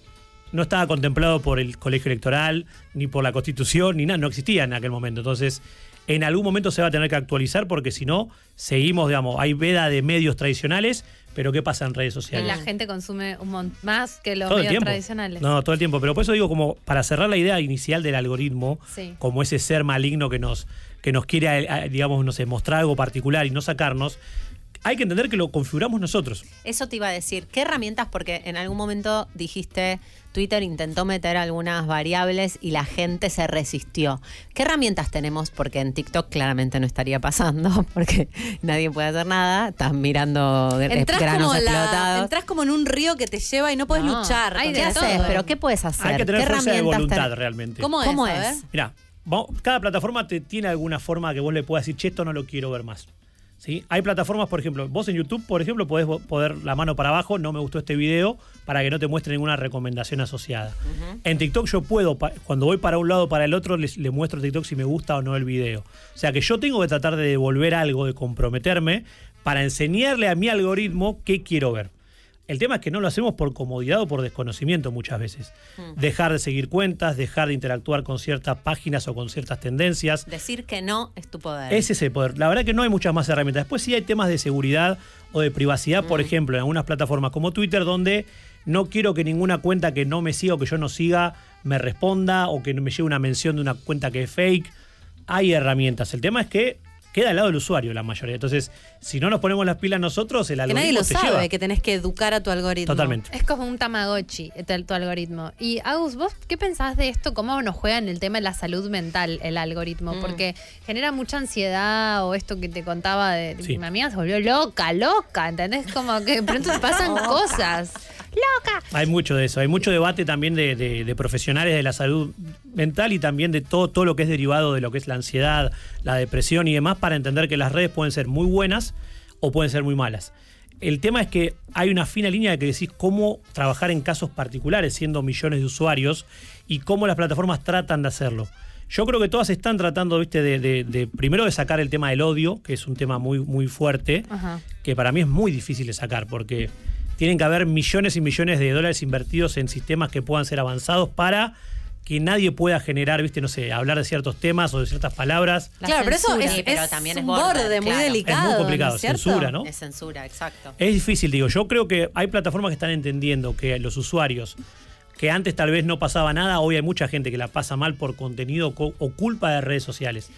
no estaba contemplado por el colegio electoral, ni por la constitución, ni nada, no existía en aquel momento. Entonces, en algún momento se va a tener que actualizar porque si no, seguimos, digamos, hay veda de medios tradicionales, Pero ¿qué pasa en redes sociales? la gente consume un montón más que los todo medios tradicionales. No, todo el tiempo. Pero por eso digo, como para cerrar la idea inicial del algoritmo, Sí. como ese ser maligno que nos, que nos quiere, eh, digamos, no sé, mostrar algo particular y no sacarnos, hay que entender que lo configuramos nosotros. Eso te iba a decir. ¿Qué herramientas? Porque en algún momento dijiste, Twitter intentó meter algunas variables y la gente se resistió. ¿Qué herramientas tenemos? Porque en TikTok claramente no estaría pasando, porque nadie puede hacer nada. Estás mirando Entrás granos como, la, explotados. entrás como en un río que te lleva y no puedes No, luchar. hay eso. haces, pero ¿qué puedes hacer? Hay que tener ¿Qué fuerza de herramientas voluntad ten- realmente. ¿Cómo es? ¿Cómo es? cada plataforma te tiene alguna forma que vos le puedas decir, che, esto no lo quiero ver más. ¿Sí? Hay plataformas, por ejemplo, vos en YouTube, por ejemplo, podés poner la mano para abajo, no me gustó este video, para que no te muestre ninguna recomendación asociada. En TikTok yo puedo, cuando voy para un lado o para el otro, les- le muestro a TikTok si me gusta o no el video. O sea que yo tengo que tratar de devolver algo, de comprometerme, para enseñarle a mi algoritmo qué quiero ver. El tema es que no lo hacemos por comodidad o por desconocimiento muchas veces. Dejar de seguir cuentas, dejar de interactuar con ciertas páginas o con ciertas tendencias. Decir que no es tu poder. Ese es el poder. La verdad que no hay muchas más herramientas. Después sí hay temas de seguridad o de privacidad, por ejemplo, en algunas plataformas como Twitter, donde no quiero que ninguna cuenta que no me siga o que yo no siga me responda o que me llegue una mención de una cuenta que es fake. Hay herramientas. El tema es que queda al lado del usuario la mayoría. Entonces, si no nos ponemos las pilas nosotros, el Que algoritmo nadie lo te sabe, lleva. que tenés que educar a tu algoritmo. Totalmente. Es como un tamagotchi, tu algoritmo. Y Agus, ¿vos qué pensás de esto? ¿Cómo nos juega en el tema de la salud mental el algoritmo? Mm. Porque genera mucha ansiedad o esto que te contaba de, Sí. mi amiga se volvió loca, loca, ¿entendés? Como que de pronto pasan cosas. ¡Loca! Hay mucho de eso, hay mucho debate también de, de- de profesionales de la salud mental y también de todo, todo lo que es derivado de lo que es la ansiedad, la depresión y demás para entender que las redes pueden ser muy buenas o pueden ser muy malas. El tema es que hay una fina línea de que decís cómo trabajar en casos particulares, siendo millones de usuarios, y cómo las plataformas tratan de hacerlo. Yo creo que todas están tratando, viste, de, de- de- primero de sacar el tema del odio, que es un tema muy, muy fuerte, Ajá. que para mí es muy difícil de sacar porque tienen que haber millones y millones de dólares invertidos en sistemas que puedan ser avanzados para que nadie pueda generar, viste, no sé, hablar de ciertos temas o de ciertas palabras. La Claro, pero eso es, Sí, pero es también es un borde muy claro. delicado. Es muy complicado, ¿no es censura, ¿no? Es censura, exacto. Es difícil, digo. Yo creo que hay plataformas que están entendiendo que los usuarios, que antes tal vez no pasaba nada, hoy hay mucha gente que la pasa mal por contenido co- o culpa de redes sociales.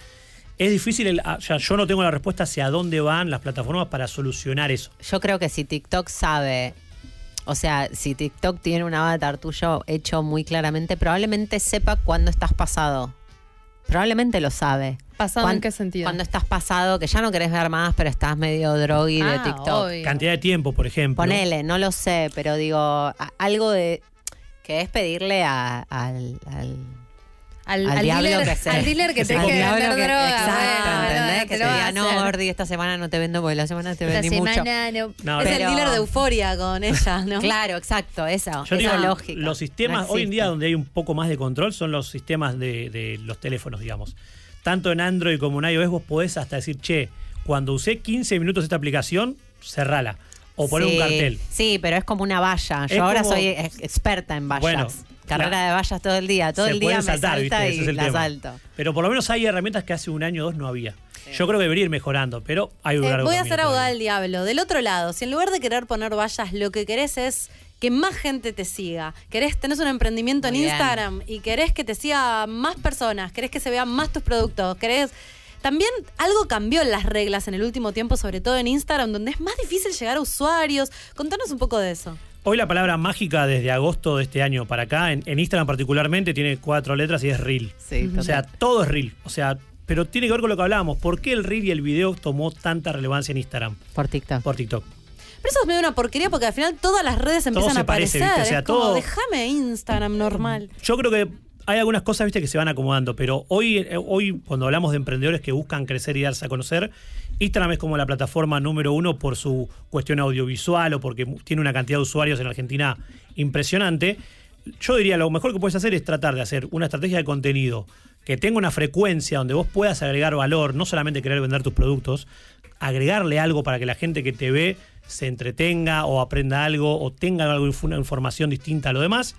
Es difícil, el- ah, ya yo no tengo la respuesta hacia dónde van las plataformas para solucionar eso. Yo creo que si TikTok sabe, o sea, si TikTok tiene un avatar tuyo hecho muy claramente, probablemente sepa cuándo estás pasado. Probablemente lo sabe. ¿Pasado en qué sentido? Cuando estás pasado, que ya no querés ver más, pero estás medio drogui de Ah, TikTok. obvio. Cantidad de tiempo, por ejemplo. Ponele, no lo sé, pero digo, a- algo de que es pedirle a- al, al- Al, al al diablo dealer, que se- al dealer que te al deje de vender que- droga. Exacto, bueno, ¿entendés? te Que lo te va a diga, no. Gordi, esta semana no te vendo porque la semana te vendí mucho. semana no. No, Es no. el dealer de euforia con ella, ¿no? Claro, exacto, eso, Yo esa digo, lógica. los sistemas, No hoy en día donde hay un poco más de control son los sistemas de, de los teléfonos, digamos. Tanto en Android como en iOS vos podés hasta decir, che, cuando usé 15 minutos esta aplicación, cerrala. O poner Sí, un cartel. Sí, pero es como una valla. Yo Es ahora como- soy ex- experta en vallas. Bueno, Carrera la- de vallas todo el día. Todo Se el día pueden me saltar, salta ¿viste? Y es el la tema. salto. Pero por lo menos hay herramientas que hace un año o dos no había. Yo creo que debería ir mejorando, pero hay un Eh, voy a ser abogada del diablo. Del otro lado, si en lugar de querer poner vallas, lo que querés es que más gente te siga. Querés, tenés un emprendimiento Muy en bien. Instagram y querés que te siga más personas, querés que se vean más tus productos, querés. También algo cambió en las reglas en el último tiempo, sobre todo en Instagram, donde es más difícil llegar a usuarios. Contanos un poco de eso. Hoy la palabra mágica desde agosto de este año para acá, en, en Instagram particularmente, tiene cuatro letras y es Reel. Sí, O sea, todo es Reel. O sea, pero tiene que ver con lo que hablábamos. ¿Por qué el Reel y el video tomó tanta relevancia en Instagram? Por TikTok. Por TikTok. Pero eso es medio una porquería porque al final todas las redes Todo empiezan se a parece, aparecer. ¿viste? O sea, es todo- déjame Instagram normal. Yo creo que hay algunas cosas, viste, que se van acomodando, pero hoy, eh, hoy cuando hablamos de emprendedores que buscan crecer y darse a conocer, Instagram es como la plataforma número uno por su cuestión audiovisual o porque tiene una cantidad de usuarios en Argentina impresionante. Yo diría, lo mejor que puedes hacer es tratar de hacer una estrategia de contenido que tenga una frecuencia donde vos puedas agregar valor, no solamente querer vender tus productos, agregarle algo para que la gente que te ve se entretenga o aprenda algo o tenga algo, una información distinta a lo demás.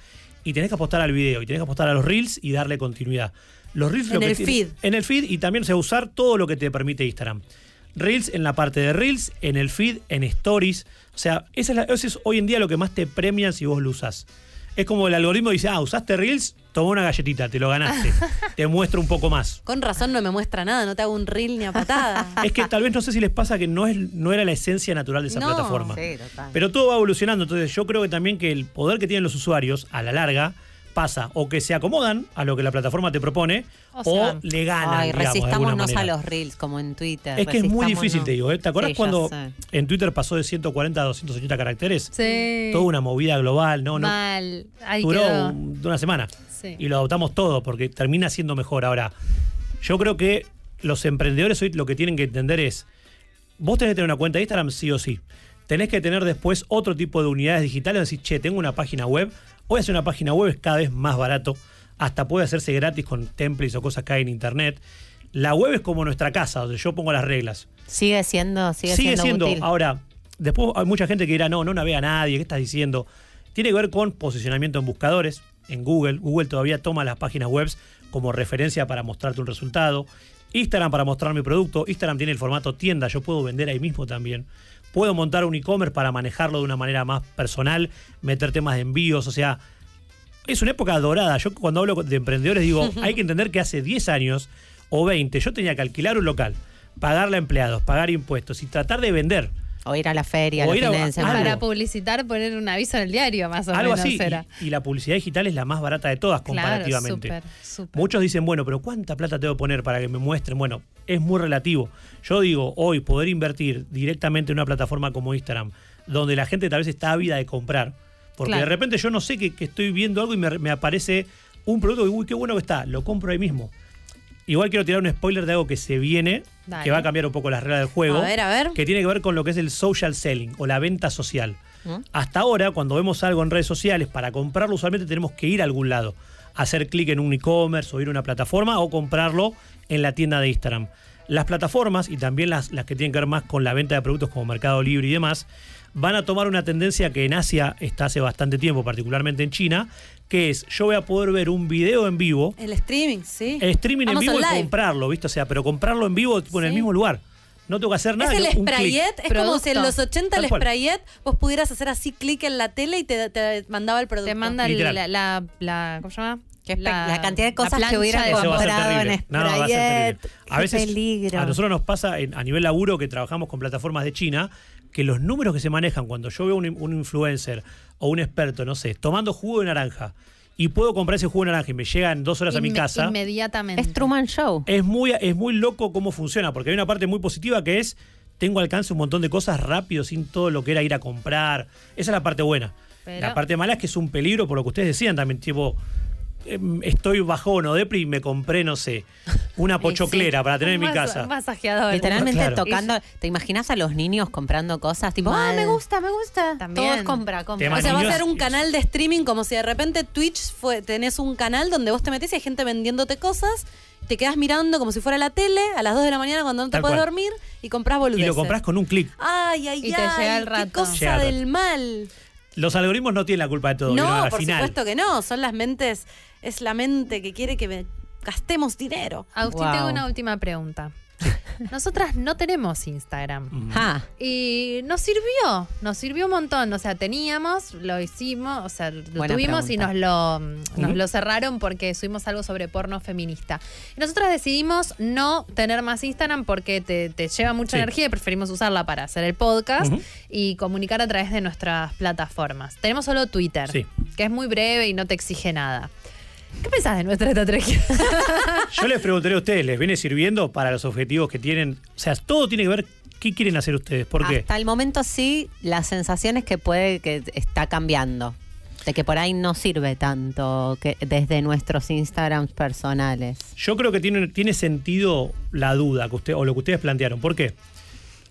Y tenés que apostar al video y tenés que apostar a los reels y darle continuidad. Los reels En lo que el tiene- feed. En el feed y también o sea, usar todo lo que te permite Instagram. Reels en la parte de Reels, en el feed, en Stories. O sea, esa es la- eso es hoy en día lo que más te premian si vos lo usás. Es como el algoritmo dice, ah, usaste Reels, toma una galletita, te lo ganaste. te muestro un poco más. Con razón no me muestra nada, no te hago un reel ni a patada. Es que tal vez no sé si les pasa que no, es, no era la esencia natural de esa No. plataforma. Sí, total. Pero todo va evolucionando, entonces yo creo que también que el poder que tienen los usuarios a la larga pasa o que se acomodan a lo que la plataforma te propone O le ganan. Ay, digamos, resistámonos a los reels, como en Twitter. Es que es muy difícil, te digo. ¿eh? ¿Te acuerdas Sí, ya cuando sé. en Twitter pasó de 140 a 280 caracteres? Sí. Toda una movida global, ¿no? no Mal. Ahí duró un- una semana. Sí. Y lo adoptamos todo porque termina siendo mejor. Ahora, yo creo que los emprendedores hoy lo que tienen que entender es, vos tenés que tener una cuenta de Instagram sí o sí. Tenés que tener después otro tipo de unidades digitales, decir, che, tengo una página web, voy a hacer una página web, es cada vez más barato, hasta puede hacerse gratis con templates o cosas que hay en internet. La web es como nuestra casa, donde yo pongo las reglas. Sigue siendo, sigue, Sigue, siendo, siendo. útil. Ahora, después hay mucha gente que dirá, no, no navega nadie, ¿qué estás diciendo? Tiene que ver con posicionamiento en buscadores, en Google. Google todavía toma las páginas web como referencia para mostrarte un resultado. Instagram para mostrar mi producto. Instagram tiene el formato tienda, yo puedo vender ahí mismo también. Puedo montar un e-commerce para manejarlo de una manera más personal, meter temas de envíos, o sea, es una época dorada. Yo cuando hablo de emprendedores digo, hay que entender que hace 10 años o 20 yo tenía que alquilar un local, pagarle a empleados, pagar impuestos y tratar de vender. O ir a la feria, O los ir a- semana. Para publicitar, poner un aviso en el diario, más o Algo menos así. era. Y, y la publicidad digital es la más barata de todas Claro, comparativamente. súper, súper. Muchos dicen, bueno, pero ¿cuánta plata tengo que poner para que me muestren? Bueno, es muy relativo. Yo digo, hoy poder invertir directamente en una plataforma como Instagram, donde la gente tal vez está ávida de comprar, porque Claro. de repente yo no sé que, que estoy viendo algo y me, me aparece un producto y, uy, qué bueno que está, lo compro ahí mismo. Igual quiero tirar un spoiler de algo que se viene, Dale. que va a cambiar un poco las reglas del juego. A ver, a ver. Que tiene que ver con lo que es el social selling o la venta social. Hasta ahora, cuando vemos algo en redes sociales, para comprarlo usualmente tenemos que ir a algún lado. Hacer clic en un e-commerce o ir a una plataforma o comprarlo en la tienda de Instagram. Las plataformas y también las, las que tienen que ver más con la venta de productos como Mercado Libre y demás, van a tomar una tendencia que en Asia está hace bastante tiempo, particularmente en China, que es yo voy a poder ver un video en vivo El streaming, sí. el streaming en Amazon vivo y Live. comprarlo, ¿viste? O sea, pero comprarlo en vivo tipo, en el mismo lugar. No tengo que hacer nada. Es el sprayet, es como si en los 80 Tal el sprayet vos pudieras hacer así clic en la tele y te, te mandaba el producto. Te manda el- la, la, la- ¿Cómo se llama? La, la cantidad de cosas que hubiera comprado en. No, va a ser Sprayet. terrible. A veces peligro. a nosotros nos pasa en- a nivel laburo que trabajamos con plataformas de China que los números que se manejan cuando yo veo un, un influencer o un experto, no sé, tomando jugo de naranja y puedo comprar ese jugo de naranja y me llegan dos horas a mi casa. Inmediatamente. Es Truman Show. Es muy, es muy loco cómo funciona, porque hay una parte muy positiva que es, tengo alcance a un montón de cosas rápido, sin todo lo que era ir a comprar. Esa es la parte buena. Pero- La parte mala es que es un peligro, por lo que ustedes decían también, tipo, estoy bajón o depri y me compré, no sé, una pochoclera para tener en mi casa. un masajeador. Literalmente Claro. tocando. ¿Te imaginas a los niños comprando cosas? Tipo, ah, me gusta, me gusta. También. Todos compra, compra. Te O sea, va a niños- ser un canal de streaming como si de repente Twitch fue, tenés un canal donde vos te metés y hay gente vendiéndote cosas, te quedas mirando como si fuera la tele a las 2 de la mañana cuando no te puedes dormir y compras Y boludeces. lo compras con un clic. Ay, ay, Y te ay, llega el qué rato. cosa Llega el del mal. Los algoritmos no tienen la culpa de todo. No, Al por final. supuesto que no. Son las mentes, es la mente que quiere que me- gastemos dinero. Agustín, Wow. tengo una última pregunta. Nosotras no tenemos Instagram. Ah, Y nos sirvió, nos sirvió un montón. O sea, teníamos, lo hicimos, o sea, lo Buena tuvimos y nos lo, nos Ujú. lo cerraron porque subimos algo sobre porno feminista. Y nosotras decidimos no tener más Instagram porque te, te lleva mucha Sí. energía y preferimos usarla para hacer el podcast y comunicar a través de nuestras plataformas. Tenemos solo Twitter, Sí. que es muy breve y no te exige nada. ¿Qué pensás de nuestra estrategia? Yo les preguntaré a ustedes, ¿les viene sirviendo para los objetivos que tienen? O sea, todo tiene que ver qué quieren hacer ustedes. ¿Por qué? hasta el momento sí, la sensación es que puede que está cambiando. De que por ahí no sirve tanto que desde nuestros Instagrams personales. Yo creo que tiene, tiene sentido la duda que usted, o lo que ustedes plantearon. ¿Por qué?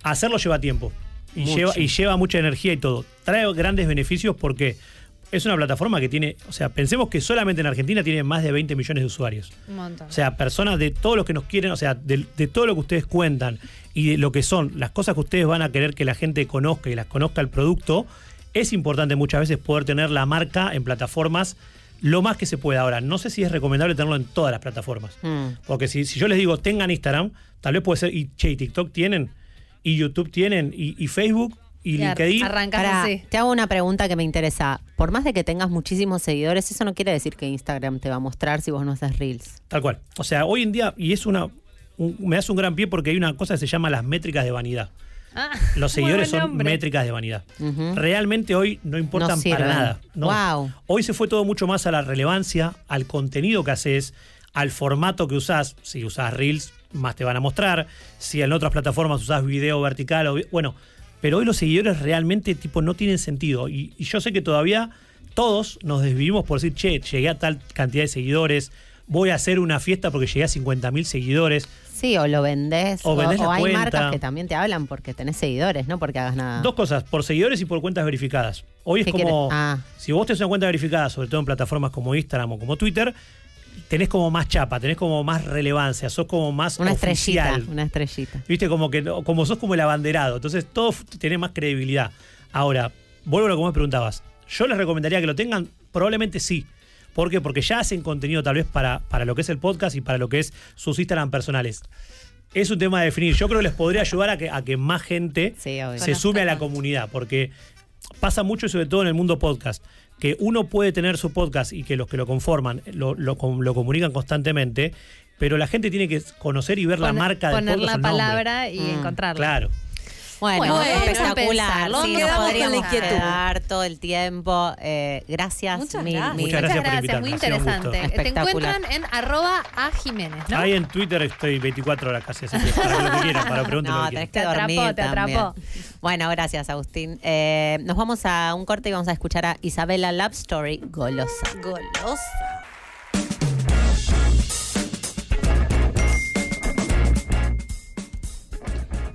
Hacerlo lleva tiempo. Y Mucho. lleva, y lleva mucha energía y todo. Trae grandes beneficios porque es una plataforma que tiene. O sea, pensemos que solamente en Argentina tiene más de 20 millones de usuarios. Un montón. O sea, personas de todos los que nos quieren, o sea, de, de todo lo que ustedes cuentan y de lo que son las cosas que ustedes van a querer que la gente conozca y las conozca el producto, es importante muchas veces poder tener la marca en plataformas lo más que se pueda. Ahora, no sé si es recomendable tenerlo en todas las plataformas. Mm. Porque si, si yo les digo tengan Instagram, tal vez puede ser, y che, ¿y TikTok tienen. y YouTube tienen, y, y Facebook y Ya, LinkedIn. arrancas Pará, así. te hago una pregunta que me interesa. Por más de que tengas muchísimos seguidores, eso no quiere decir que Instagram te va a mostrar si vos no haces reels. Tal cual. O sea, hoy en día, y es una. un- me hace un gran pie porque hay una cosa que se llama las métricas de vanidad. Ah, Los seguidores son nombre. métricas de vanidad. Realmente hoy no importan No para nada. No. Wow. Hoy se fue todo mucho más a la relevancia, al contenido que haces, al formato que usás. Si usás Reels, más te van a mostrar. Si en otras plataformas usás video vertical o bueno, pero hoy los seguidores realmente tipo no tienen sentido. Y, y yo sé que todavía todos nos desvivimos por decir, che, llegué a tal cantidad de seguidores, voy a hacer una fiesta porque llegué a 50.000 seguidores. Sí, o lo vendés. O vendés la hay cuenta. marcas que también te hablan porque tenés seguidores, no porque hagas nada. Dos cosas, por seguidores y por cuentas verificadas. Hoy es ¿Qué como? Ah. si vos tenés una cuenta verificada, sobre todo en plataformas como Instagram o como Twitter, tenés como más chapa, tenés como más relevancia, sos como más Una oficial. estrellita, una estrellita. Viste, como que como sos como el abanderado. Entonces todo f- tiene más credibilidad. Ahora, vuelvo a lo que vos me preguntabas. Yo les recomendaría que lo tengan, probablemente sí. ¿Por qué? Porque ya hacen contenido tal vez para, para lo que es el podcast y para lo que es sus Instagram personales. Es un tema de definir. Yo creo que les podría ayudar a que, a que más gente Sí, se sume a la comunidad, porque pasa mucho y sobre todo en el mundo podcast, que uno puede tener su podcast y que los que lo conforman lo, lo, com- lo comunican constantemente, pero la gente tiene que conocer y ver la marca del poner podcast. la nombre. palabra y Mm, encontrarla. Claro. Bueno, Bueno, vamos a espectacular. Sí, nos quedamos con la podríamos inquietud. quedar todo el tiempo. Eh, gracias. Muchas mil, gracias. mil. Muchas gracias por invitarme, muy interesante. Te Espectacular. encuentran en arroba a Jiménez, ¿no? Ahí en Twitter estoy 24 horas casi, así que para lo que quieran, para preguntar No, lo que tenés que Te dormir atrapó, te atrapó. Bueno, gracias, Agustín. Eh, nos vamos a un corte y vamos a escuchar a Isabela Love Story Golosa. Golosa.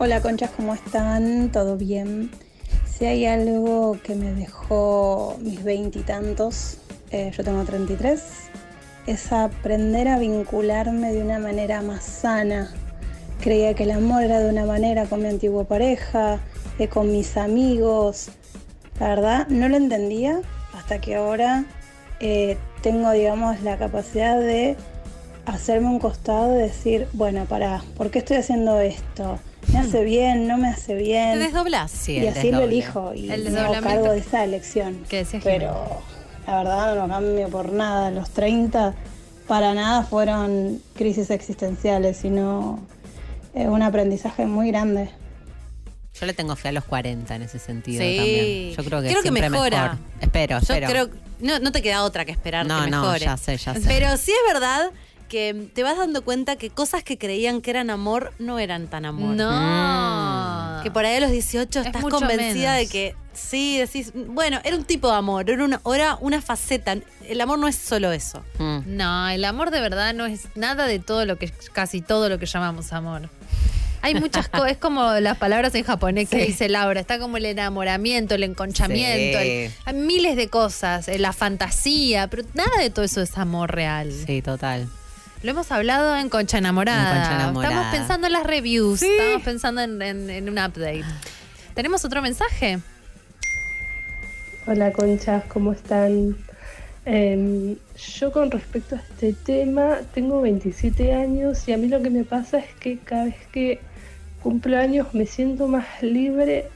Hola conchas, ¿cómo están? ¿Todo bien? Si hay algo que me dejó mis veintitantos, eh, yo tengo 33, es aprender a vincularme de una manera más sana. Creía que el amor era de una manera con mi antigua pareja, eh, con mis amigos. La verdad, no lo entendía hasta que ahora eh, tengo, digamos, la capacidad de hacerme un costado y decir, bueno, para, ¿por qué estoy haciendo esto? ¿Me hace bien? ¿No me hace ¿Te bien? desdoblás? Sí, y así lo elijo y El me hago cargo de esa elección. que decía Jimena. Pero la verdad no cambio por nada. Los 30 para nada fueron crisis existenciales, sino eh, un aprendizaje muy grande. Yo le tengo fe a los 40 en ese sentido Sí. también. Yo creo que Creo que mejora. mejor. Espero, Yo espero. creo no, no te queda otra que esperar No, que no, ya sé, ya sé. Pero sí es verdad que te vas dando cuenta que cosas que creían que eran amor no eran tan amor. No. Que por ahí a los 18 Es estás convencida menos. de que sí, decís, bueno, era un tipo de amor, era una, era una faceta. El amor no es solo eso. Mm. No, el amor de verdad no es nada de todo lo que, casi todo lo que llamamos amor. Hay muchas cosas, es como las palabras en japonés que Sí. dice Laura, está como el enamoramiento, el enconchamiento, Sí. el- hay miles de cosas, eh, la fantasía, pero nada de todo eso es amor real. Sí, total. Lo hemos hablado en Concha Enamorada. En Concha Enamorada. Estamos pensando en las reviews, estamos pensando en, en- en un update. ¿Tenemos otro mensaje? Hola conchas, ¿cómo están? Em, yo con respecto a este tema tengo 27 años y a mí lo que me pasa es que cada vez que cumplo años me siento más libre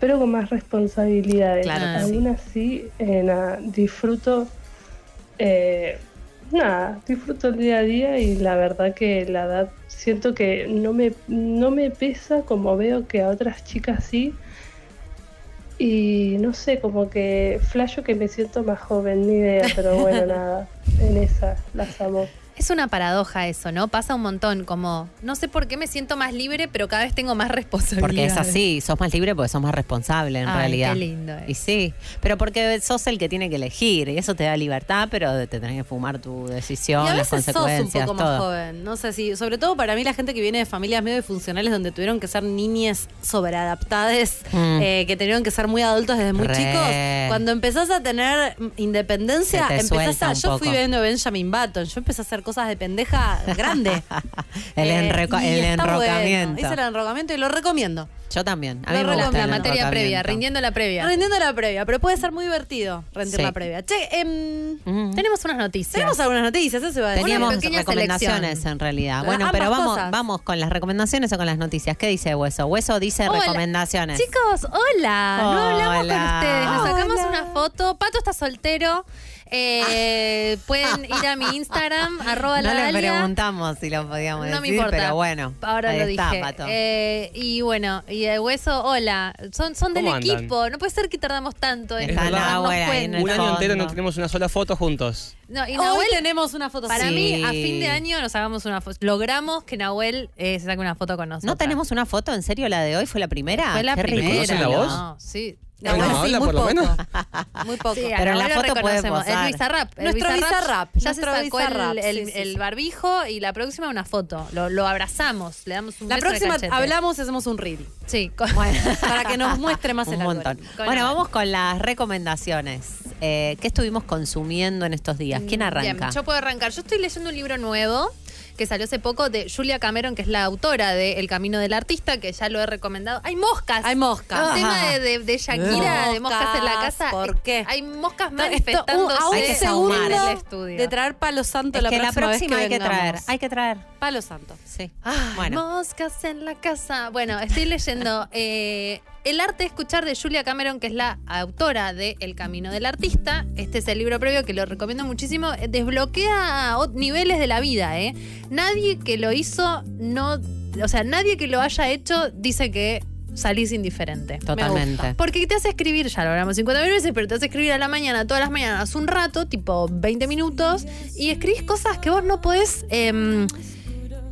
pero con más responsabilidades. Claro que sí. Aún así, eh, nada, disfruto, eh, nada, disfruto el día a día y la verdad que la edad siento que no me, no me pesa como veo que a otras chicas sí. Y no sé, como que flasho que me siento más joven, ni idea, pero bueno, nada, en esa las amo. Es una paradoja eso, ¿no? Pasa un montón, como, no sé por qué me siento más libre, pero cada vez tengo más responsabilidad. Porque es así, sos más libre porque sos más responsable en Ay, realidad. qué lindo es. Y sí, pero porque sos el que tiene que elegir y eso te da libertad, pero te tenés que fumar tu decisión, Y a las veces sos un consecuencias, poco más todo. joven. No sé si, sobre todo para mí, la gente que viene de familias medio disfuncionales donde tuvieron que ser niñas sobreadaptadas, Mm. eh, que tenían que ser muy adultos desde muy Re. chicos. Cuando empezás a tener independencia, te empezás a. Yo fui viendo Benjamin Button, yo empecé a hacer cosas de pendeja grande. El, Eh, y el bueno. enrocamiento. Hice el enrocamiento y lo recomiendo. Yo también. A Lo mí me gusta La materia previa, rindiendo la previa. Rindiendo la previa, pero puede ser muy divertido rendir Sí. la previa. Che, em, Tenemos unas noticias. tenemos algunas noticias, eso iba a decir. Teníamos recomendaciones selección. en realidad. Bueno, ambas pero vamos, cosas. vamos con las recomendaciones o con las noticias. ¿Qué dice Hueso? Hueso dice Hola. recomendaciones. Chicos, hola. No hablamos con ustedes. Nos sacamos Hola. una foto. Pato está soltero. Eh, pueden ir a mi Instagram, arroba no la le preguntamos si lo podíamos No me decir, importa. pero bueno. Ahora ahí lo está, dije. Pato. Eh, y bueno, y de hueso, hola. Son, son del ¿Cómo andan? equipo. No puede ser que tardamos tanto en Está darnos Nahuel ahí en cuenta. el Un año entero no tenemos una sola foto juntos. No, y Hoy Nahuel, tenemos una foto para Sí. mí, a fin de año nos hagamos una foto. Logramos que Nahuel eh, se saque una foto con nosotros. ¿No tenemos una foto? ¿En serio la de hoy fue la primera? Fue la Qué primera. ¿Conocen la voz? No, sí. Bueno, Nahuel, habla muy por lo poco. menos. Muy poco. Sí, Pero en la lo foto puede reconocemos. posar. Es Bizarrap. El Nuestro Bizarrap, Ya nuestro se sacó el, Bizarrap, el- sí, sí, el sí. barbijo y la próxima una foto. Lo, lo abrazamos, le damos un La beso en el próxima cachete. hablamos y hacemos un reel. Sí, con- Para que nos muestre más Un el montón. algoritmo. Con Bueno, vamos con las recomendaciones. Eh, ¿Qué estuvimos consumiendo en estos días? ¿Quién arranca? Bien, yo puedo arrancar. Yo estoy leyendo un libro nuevo que salió hace poco de Julia Cameron, que es la autora de El Camino del Artista, que ya lo he recomendado. ¡Hay moscas! Hay moscas. El tema de, de- de Shakira, de moscas en la casa. ¿por qué? Hay moscas Esto- manifestándose a un Hay que segundo en el estudio. de traer palo santo Es la que la próxima, vez hay que traer. Hay que traer. Palo santo. Sí. Ay, Bueno. Moscas en la casa. Bueno, estoy leyendo eh, El arte de escuchar de Julia Cameron, que es la autora de El Camino del Artista. Este es el libro previo que lo recomiendo muchísimo. Eh, Desbloquea niveles de la vida, ¿eh? Nadie que lo hizo, no. O sea, nadie que lo haya hecho dice que salís indiferente. Me Totalmente. Porque te hace escribir, ya lo hablamos 50 mil veces, pero te hace escribir a la mañana, todas las mañanas, un rato, tipo 20 minutos, y escribís cosas que vos no podés em,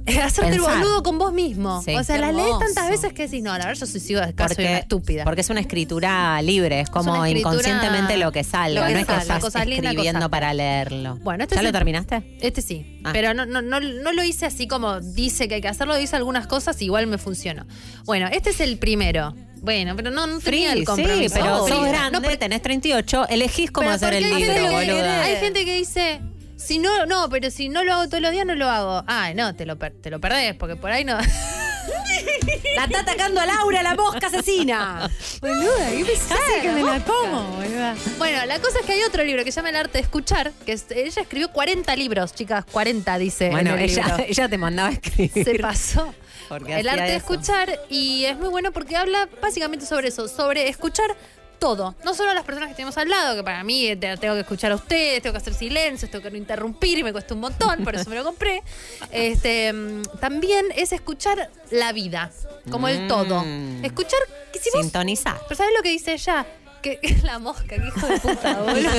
hacerte el boludo con vos mismo. Sí. o sea, las lees tantas veces que decís, no, la verdad yo soy, sigo, soy una estúpida. Porque es una escritura libre, es como inconscientemente lo que que no es que estás escribiendo para leerlo. Bueno, este ¿Ya lo terminaste? Este sí, Ah. pero no, no, no, no lo hice así como dice que hay que hacerlo, hice algunas cosas, igual me funcionó. Bueno, este es el primero. Bueno, pero no, no tenía Free, el compromiso. sí, pero Free. sos grande, No, pero- tenés 38, elegís cómo hacer el porque libro, boluda. Hay gente que dice, si no, no, pero si no lo hago todos los días, no lo hago. Ah, no, te lo, per- te lo perdés, porque por ahí no. La está atacando a Laura, la mosca asesina. Boluda, qué pesada que me la como, boluda. Bueno, la cosa es que hay otro libro que se llama El arte de escuchar, que es- ella escribió 40 libros, chicas, 40 dice. en Bueno, el ella, libro. ella te mandaba a escribir. se pasó. Porque El arte de escuchar y es muy bueno porque habla básicamente sobre eso, sobre escuchar todo, no solo a las personas que tenemos al lado, que para mí eh, te- tengo que escuchar a ustedes, tengo que hacer silencio, tengo que no interrumpir y me cuesta un montón, por eso me lo compré. Este, mm, también es escuchar la vida, como el todo. Mm. Escuchar que si vos, Sintonizar. pero ¿sabes lo que dice ella? Que la mosca, que hijo de puta, boludo.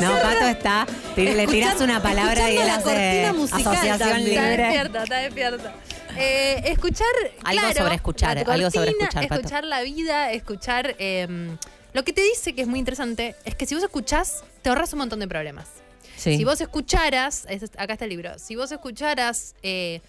No, Pato está, le tiras una palabra y él escuchando la hace cortina musical asociación también. Está libre. despierta, está despierta. Eh, escuchar. Algo claro, sobre escuchar, algo sobre escuchar, Pato. Escuchar la vida, escuchar. eh, lo que te dice que es muy interesante es que si vos escuchás, te ahorras un montón de problemas. Sí. Si vos escucharas, es- acá está el libro, si vos escucharas eh,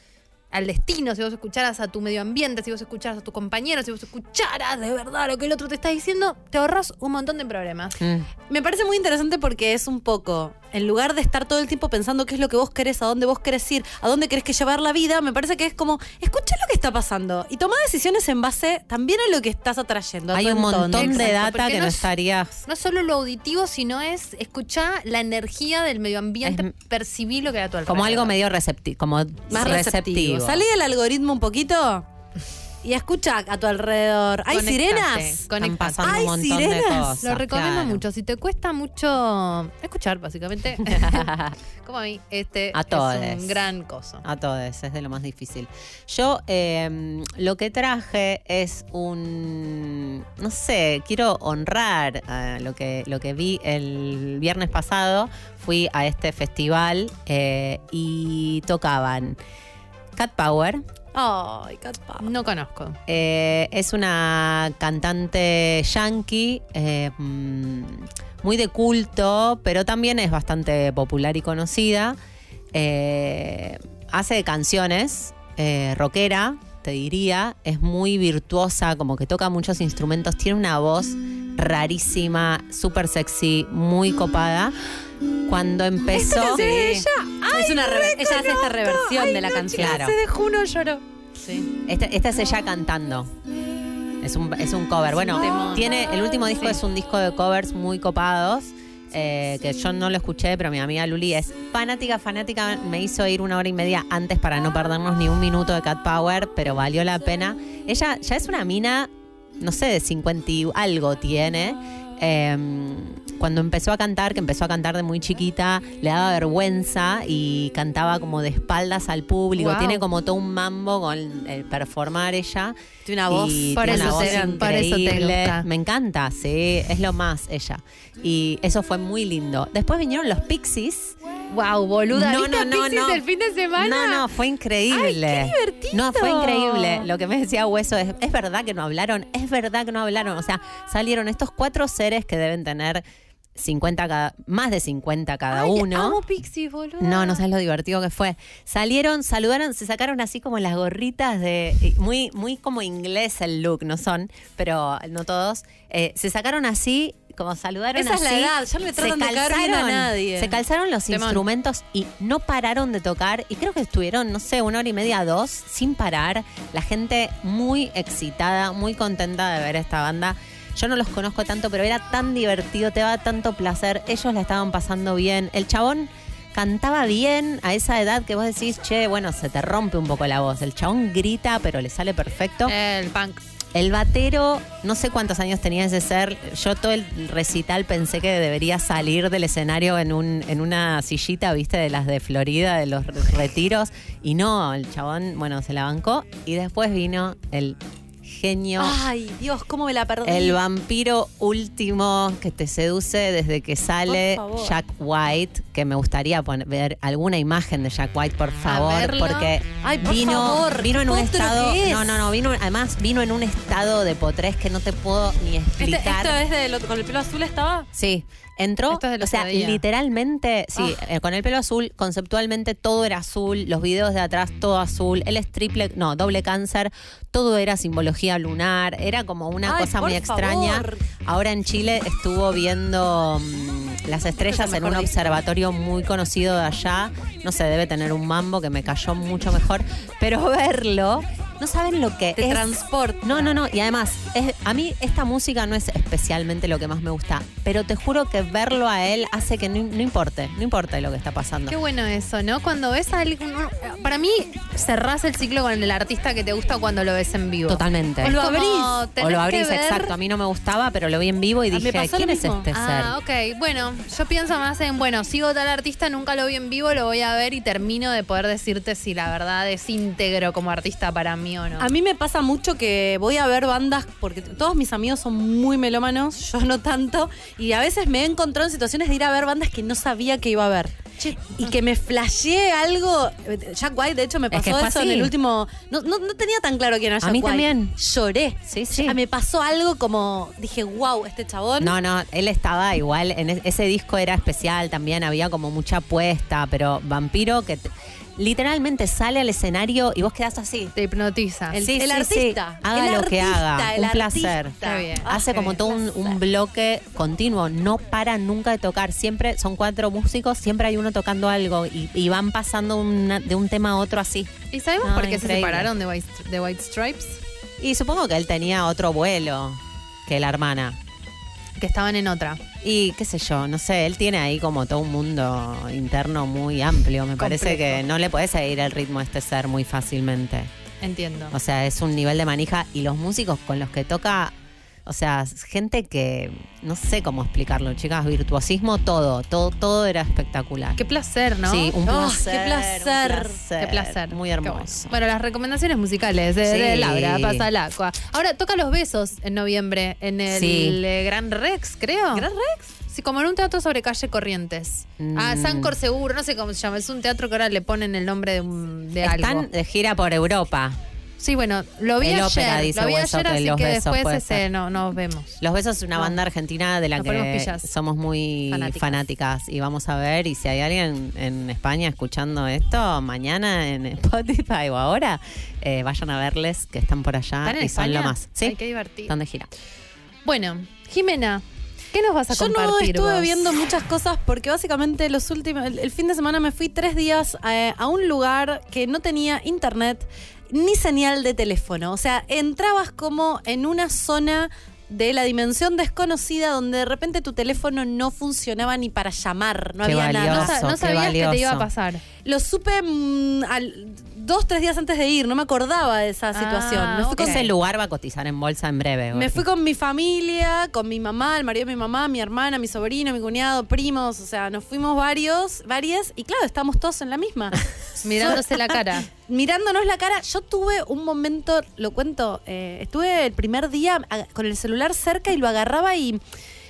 al destino, si vos escucharas a tu medio ambiente, si vos escucharas a tu compañero, si vos escucharas de verdad lo que el otro te está diciendo, te ahorras un montón de problemas. Mm. Me parece muy interesante porque es un poco, en lugar de estar todo el tiempo pensando qué es lo que vos querés, a dónde vos querés ir, a dónde querés que llevar la vida, me parece que es como, escucha lo que está pasando y toma decisiones en base también a lo que estás atrayendo. Hay un montón de Exacto, data que no no es- estarías. No es solo lo auditivo, sino es escuchar la energía del medio ambiente, Es- percibir lo que hay a tu alrededor. Como algo medio receptivo, como Más receptivo. Salí del algoritmo un poquito y escucha a tu alrededor. ¿Hay Conectate, sirenas? Pasando ¿Hay un montón de sirenas? cosas. Lo recomiendo claro. mucho. Si te cuesta mucho escuchar, básicamente, como a mí, este A es un gran coso. A todos, es de lo más difícil. Yo eh, lo que traje es un, no sé, quiero honrar eh, lo, que, lo que vi el viernes pasado. Fui a este festival eh, y tocaban Cat Power. Ay, Cat Power. No conozco. Eh, es una cantante yankee, eh, mm, muy de culto, pero también es bastante popular y conocida. Eh, hace canciones, eh, rockera, te diría, es muy virtuosa, como que toca muchos instrumentos, tiene una voz rarísima, súper sexy, muy copada. Cuando empezó. ¿Esta canción es de ella? Ay, es una ella hace esta reversión Ay, de la no, canción. chicas, se de Juno lloró. Sí. Esta, esta es ella cantando. Es un, es un cover. Bueno, tiene el último disco Sí. es un disco de covers muy copados. eh, que yo no lo escuché, pero mi amiga Luli es fanática, fanática. Me hizo ir una hora y media antes para no perdernos ni un minuto de Cat Power, pero valió la pena. Ella ya es una mina, no sé, de 50 y algo tiene. Eh, cuando empezó a cantar, que empezó a cantar de muy chiquita, le daba vergüenza y cantaba como de espaldas al público. Wow. Tiene como todo un mambo con el performar ella. Tiene una voz. Y Por tiene eso una voz por eso te increíble. gusta. Me encanta, sí, es lo más ella. Y eso fue muy lindo. Después vinieron los Pixies. Wow, boluda. No, ¿Viste no, no, Pixies no. el fin de semana? No, no, fue increíble. Ay, qué divertido. No, fue increíble. Lo que me decía Hueso es, es verdad que no hablaron, es verdad que no hablaron. O sea, salieron estos cuatro seres que deben tener 50 cada, más de 50 cada Ay, uno. Amo Pixies, boluda. No, no sabes lo divertido que fue. Salieron, saludaron, se sacaron así como las gorritas de. Muy, muy como inglés el look, no son, pero no todos. Eh, se sacaron así, como saludaron Esa es así. la edad, ya no le se tratan de caer bien a nadie. Se calzaron los Temón. instrumentos y no pararon de tocar. Y creo que estuvieron, no sé, una hora y media, dos, sin parar. La gente muy excitada, muy contenta de ver esta banda. Yo no los conozco tanto, pero era tan divertido, te daba tanto placer. Ellos la estaban pasando bien. El chabón cantaba bien a esa edad que vos decís, che, bueno, se te rompe un poco la voz. El chabón grita, pero le sale perfecto. El punk. El batero, no sé cuántos años tenía ese ser. Yo todo el recital pensé que debería salir del escenario en, un, en una sillita, viste, de las de Florida, de los retiros. Y no, el chabón, bueno, se la bancó. Y después vino el genio. Ay, Dios, cómo me la perdí. El vampiro último que te seduce desde que sale. Jack White, que me gustaría poner, ver alguna imagen de Jack White, por favor, porque Ay, por vino, favor, vino en un estado, es. no, no, no, vino, además vino en un estado de potrés que no te puedo ni Este, explicar. ¿Esta es de lo- con el pelo azul estaba? Sí, entró, Esto es de o sea, literalmente, sí, Ah. eh, con el pelo azul, conceptualmente todo era azul, los videos de atrás todo azul, él es triple, no, doble cáncer, todo era simbología lunar, era como una Ay, cosa muy extraña. favor. Ahora en Chile estuvo viendo mm, las estrellas es el en un disco. observatorio muy conocido de allá, no sé, debe tener un mambo que me cayó mucho mejor, pero verlo, no saben lo que Te es. transporta. No, no, no. Y además, es- a mí esta música no es especialmente lo que más me gusta, pero te juro que verlo a él hace que no, no importe, no importa lo que está pasando. Qué bueno eso, ¿no? Cuando ves a alguien. Para mí, cerrás el ciclo con el artista que te gusta cuando lo ves en vivo. Totalmente. O lo abrís. O lo abrís, ver- exacto. A mí no me gustaba, pero lo vi en vivo y dije, ¿quién es este Ah, ser? ok. Bueno, yo pienso más en, bueno, sigo tal artista, nunca lo vi en vivo, lo voy a ver y termino de poder decirte si la verdad es íntegro como artista para mí o no. A mí me pasa mucho que voy a ver bandas, porque todos mis amigos son muy melómanos, yo no tanto, y a veces me he encontrado en situaciones de ir a ver bandas que no sabía que iba a ver. Y que me flasheé algo. Jack White, de hecho, me Es que pasó fue eso así. en el último. No, no, no tenía tan claro quién era Jack A mí White. también. Lloré. Sí, sí. Me pasó algo como. Dije, wow, este chabón. No, no, él estaba igual, en ese disco era especial también, había como mucha apuesta, pero Vampiro que te- literalmente sale al escenario y vos quedás así. Te hipnotiza. El- Sí, el sí, sí. artista, Haga el lo que haga. el un placer. Qué bien. Hace Ah, como qué todo un, bloque continuo. No para nunca de tocar. Siempre son cuatro músicos, siempre hay uno tocando algo y, y van pasando una- de un tema a otro así. ¿Y sabemos No, por qué se separaron de White, de White Stripes? Y supongo que él tenía otro vuelo que la hermana. Que estaban en otra. Y qué sé yo, no sé, él tiene ahí como todo un mundo interno muy amplio. Me parece que no le podés seguir el ritmo a este ser muy fácilmente. Entiendo. O sea, es un nivel de manija y los músicos con los que toca, o sea, gente que no sé cómo explicarlo, chicas, virtuosismo todo, todo todo era espectacular. Qué placer, ¿no? Sí, un Oh, placer. qué placer. un placer, Qué placer. Muy hermoso. Bueno, las recomendaciones musicales de, de Sí. Laura pasa al agua. Ahora toca los besos en noviembre en el Sí. eh, Gran Rex, creo. ¿Gran Rex? Sí, como en un teatro sobre calle Corrientes. Ah, Mm. Sancor Seguro, no sé cómo se llama. Es un teatro que ahora le ponen el nombre de, un- de Están algo. de gira por Europa. Sí, bueno, lo vi El ayer. ópera, dice lo vi Hueso, ayer, que así los que besos después ese, no, nos vemos. Los Besos es una No. banda argentina de la Nos que somos muy Fanáticas. fanáticas. y vamos a ver y si hay alguien en España escuchando esto mañana en Spotify o ahora eh, vayan a verles que están por allá ¿Están en y son España? lo más. Sí, Ay, qué divertido. están de gira. Bueno, Jimena, ¿Qué nos vas a Yo no compartir estuve vos? viendo muchas cosas porque básicamente los últimos, el, el fin de semana me fui tres días eh, a un lugar que no tenía internet ni señal de teléfono. O sea, entrabas como en una zona de la dimensión desconocida donde de repente tu teléfono no funcionaba ni para llamar, no Qué había nada. No No qué sabías que te iba a pasar. Lo supe mm, al- dos, tres días antes de ir, no me acordaba de esa situación. Ah, me, fui con, Ese lugar va a cotizar en bolsa en breve. me fui con mi familia, con mi mamá, el marido de mi mamá, mi hermana, mi sobrino, mi cuñado, primos, o sea, nos fuimos varios, varias, y claro, estamos todos en la misma. Mirándose la cara. Mirándonos la cara, yo tuve un momento, lo cuento, eh, estuve el primer día a- con el celular cerca y lo agarraba y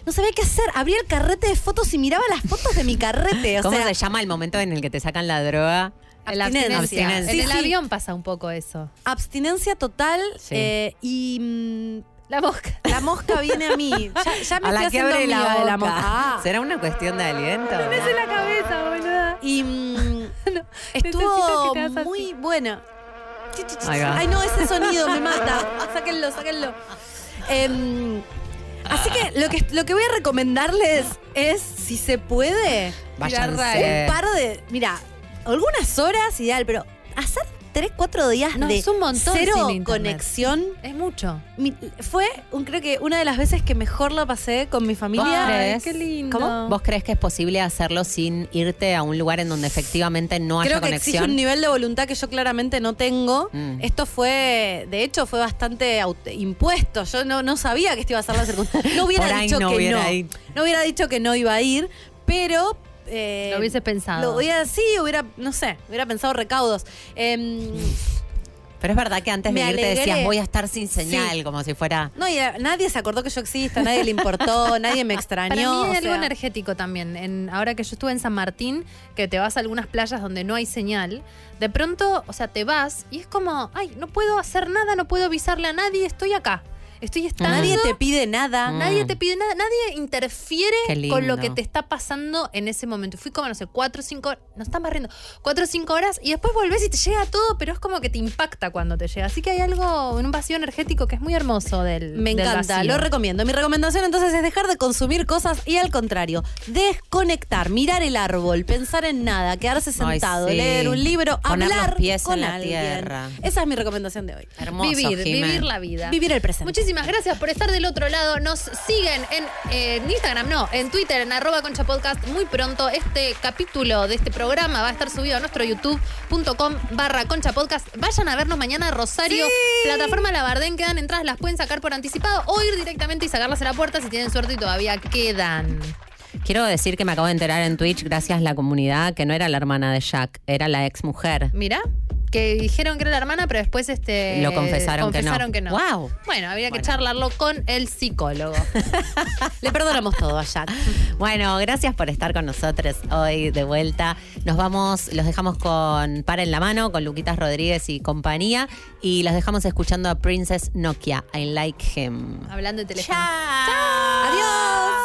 no sabía qué hacer. Abría el carrete de fotos y miraba las fotos de mi carrete. O ¿Cómo sea, se llama el momento en el que te sacan la droga? La Abstinencia. En el Sí, sí. avión pasa un poco eso. abstinencia total Sí. eh, y mm, La mosca. la mosca viene a mí. Ya, ya me a la que abre la boca. de la mosca. Ah. ¿Será una cuestión de aliento? la cabeza, boluda. Y mm, estuvo muy buena. Ay, no, ese sonido me mata. Sáquenlo, sáquenlo. Em, así que lo, que lo que voy a recomendarles es, si se puede, Váyanse. un par de. Mira, algunas horas ideal, pero hacer tres, cuatro días No, de es un montón cero conexión. Es mucho. Mi- fue, un, creo que una de las veces que mejor la pasé con mi familia. Ay, crees? qué lindo. ¿Cómo? ¿Vos crees que es posible hacerlo sin irte a un lugar en donde efectivamente no haya Creo exige conexión? un nivel de voluntad que yo claramente no tengo. Mm. Esto fue, de hecho, fue bastante impuesto. Yo no, no sabía que esto iba a ser la circunstancia. No hubiera Por ahí dicho no que hubiera no. ido. No hubiera dicho que no iba a ir, pero. Eh, Lo hubieses pensado. Lo hubiera, sí, hubiera, no sé, hubiera pensado recaudos. Em, Pero es verdad que antes de Me irte decías alegré. voy a estar sin señal, Sí. como si fuera... no, y a- nadie se acordó que yo exista, nadie le importó, nadie me extrañó. Para mí hay algo sea, energético también. En, ahora que yo estuve en San Martín, que te vas a algunas playas donde no hay señal, de pronto, o sea, te vas y es como, ay, no puedo hacer nada, no puedo avisarle a nadie, estoy acá. Estoy estando. Nadie te pide nada. Mm. Nadie te pide nada, nadie interfiere con lo que te está pasando en ese momento. Fui como, no sé, cuatro o cinco horas, nos están barriendo, cuatro o cinco horas y después volvés y te llega todo, pero es como que te impacta cuando te llega. Así que hay algo en un vacío energético que es muy hermoso del Me del encanta, vacío. lo recomiendo. Mi recomendación entonces es dejar de consumir cosas y al contrario, desconectar, mirar el árbol, pensar en nada, quedarse Ay, sentado, sí. leer un libro, Poner los hablar en con la alguien. tierra. Esa es mi recomendación de hoy. Hermoso, vivir, Jimé. vivir la vida. Vivir el presente. Muchísimas gracias por estar del otro lado. Nos siguen en, eh, en Instagram, no, en Twitter, en arroba concha podcast. Muy pronto este capítulo de este programa va a estar subido a nuestro youtube.com barra concha podcast. Vayan a vernos mañana a Rosario, plataforma Labardén. Quedan entradas, las pueden sacar por anticipado o ir directamente y sacarlas a la puerta si tienen suerte y todavía quedan. Quiero decir que me acabo de enterar en Twitch, gracias a la comunidad, que no era la hermana de Jack, era la ex mujer. Mira, que dijeron que era la hermana, pero después este Lo confesaron que no. confesaron que no. Guau. Bueno, habría que Bueno. charlarlo con el psicólogo. Le perdonamos todo a Jack. Bueno, gracias por estar con nosotros hoy de vuelta. Nos vamos, los dejamos con Para en la mano, con Luquitas Rodríguez y compañía. Y los dejamos escuchando a Princess Nokia, I Like Him. Hablando de teléfono. Adiós.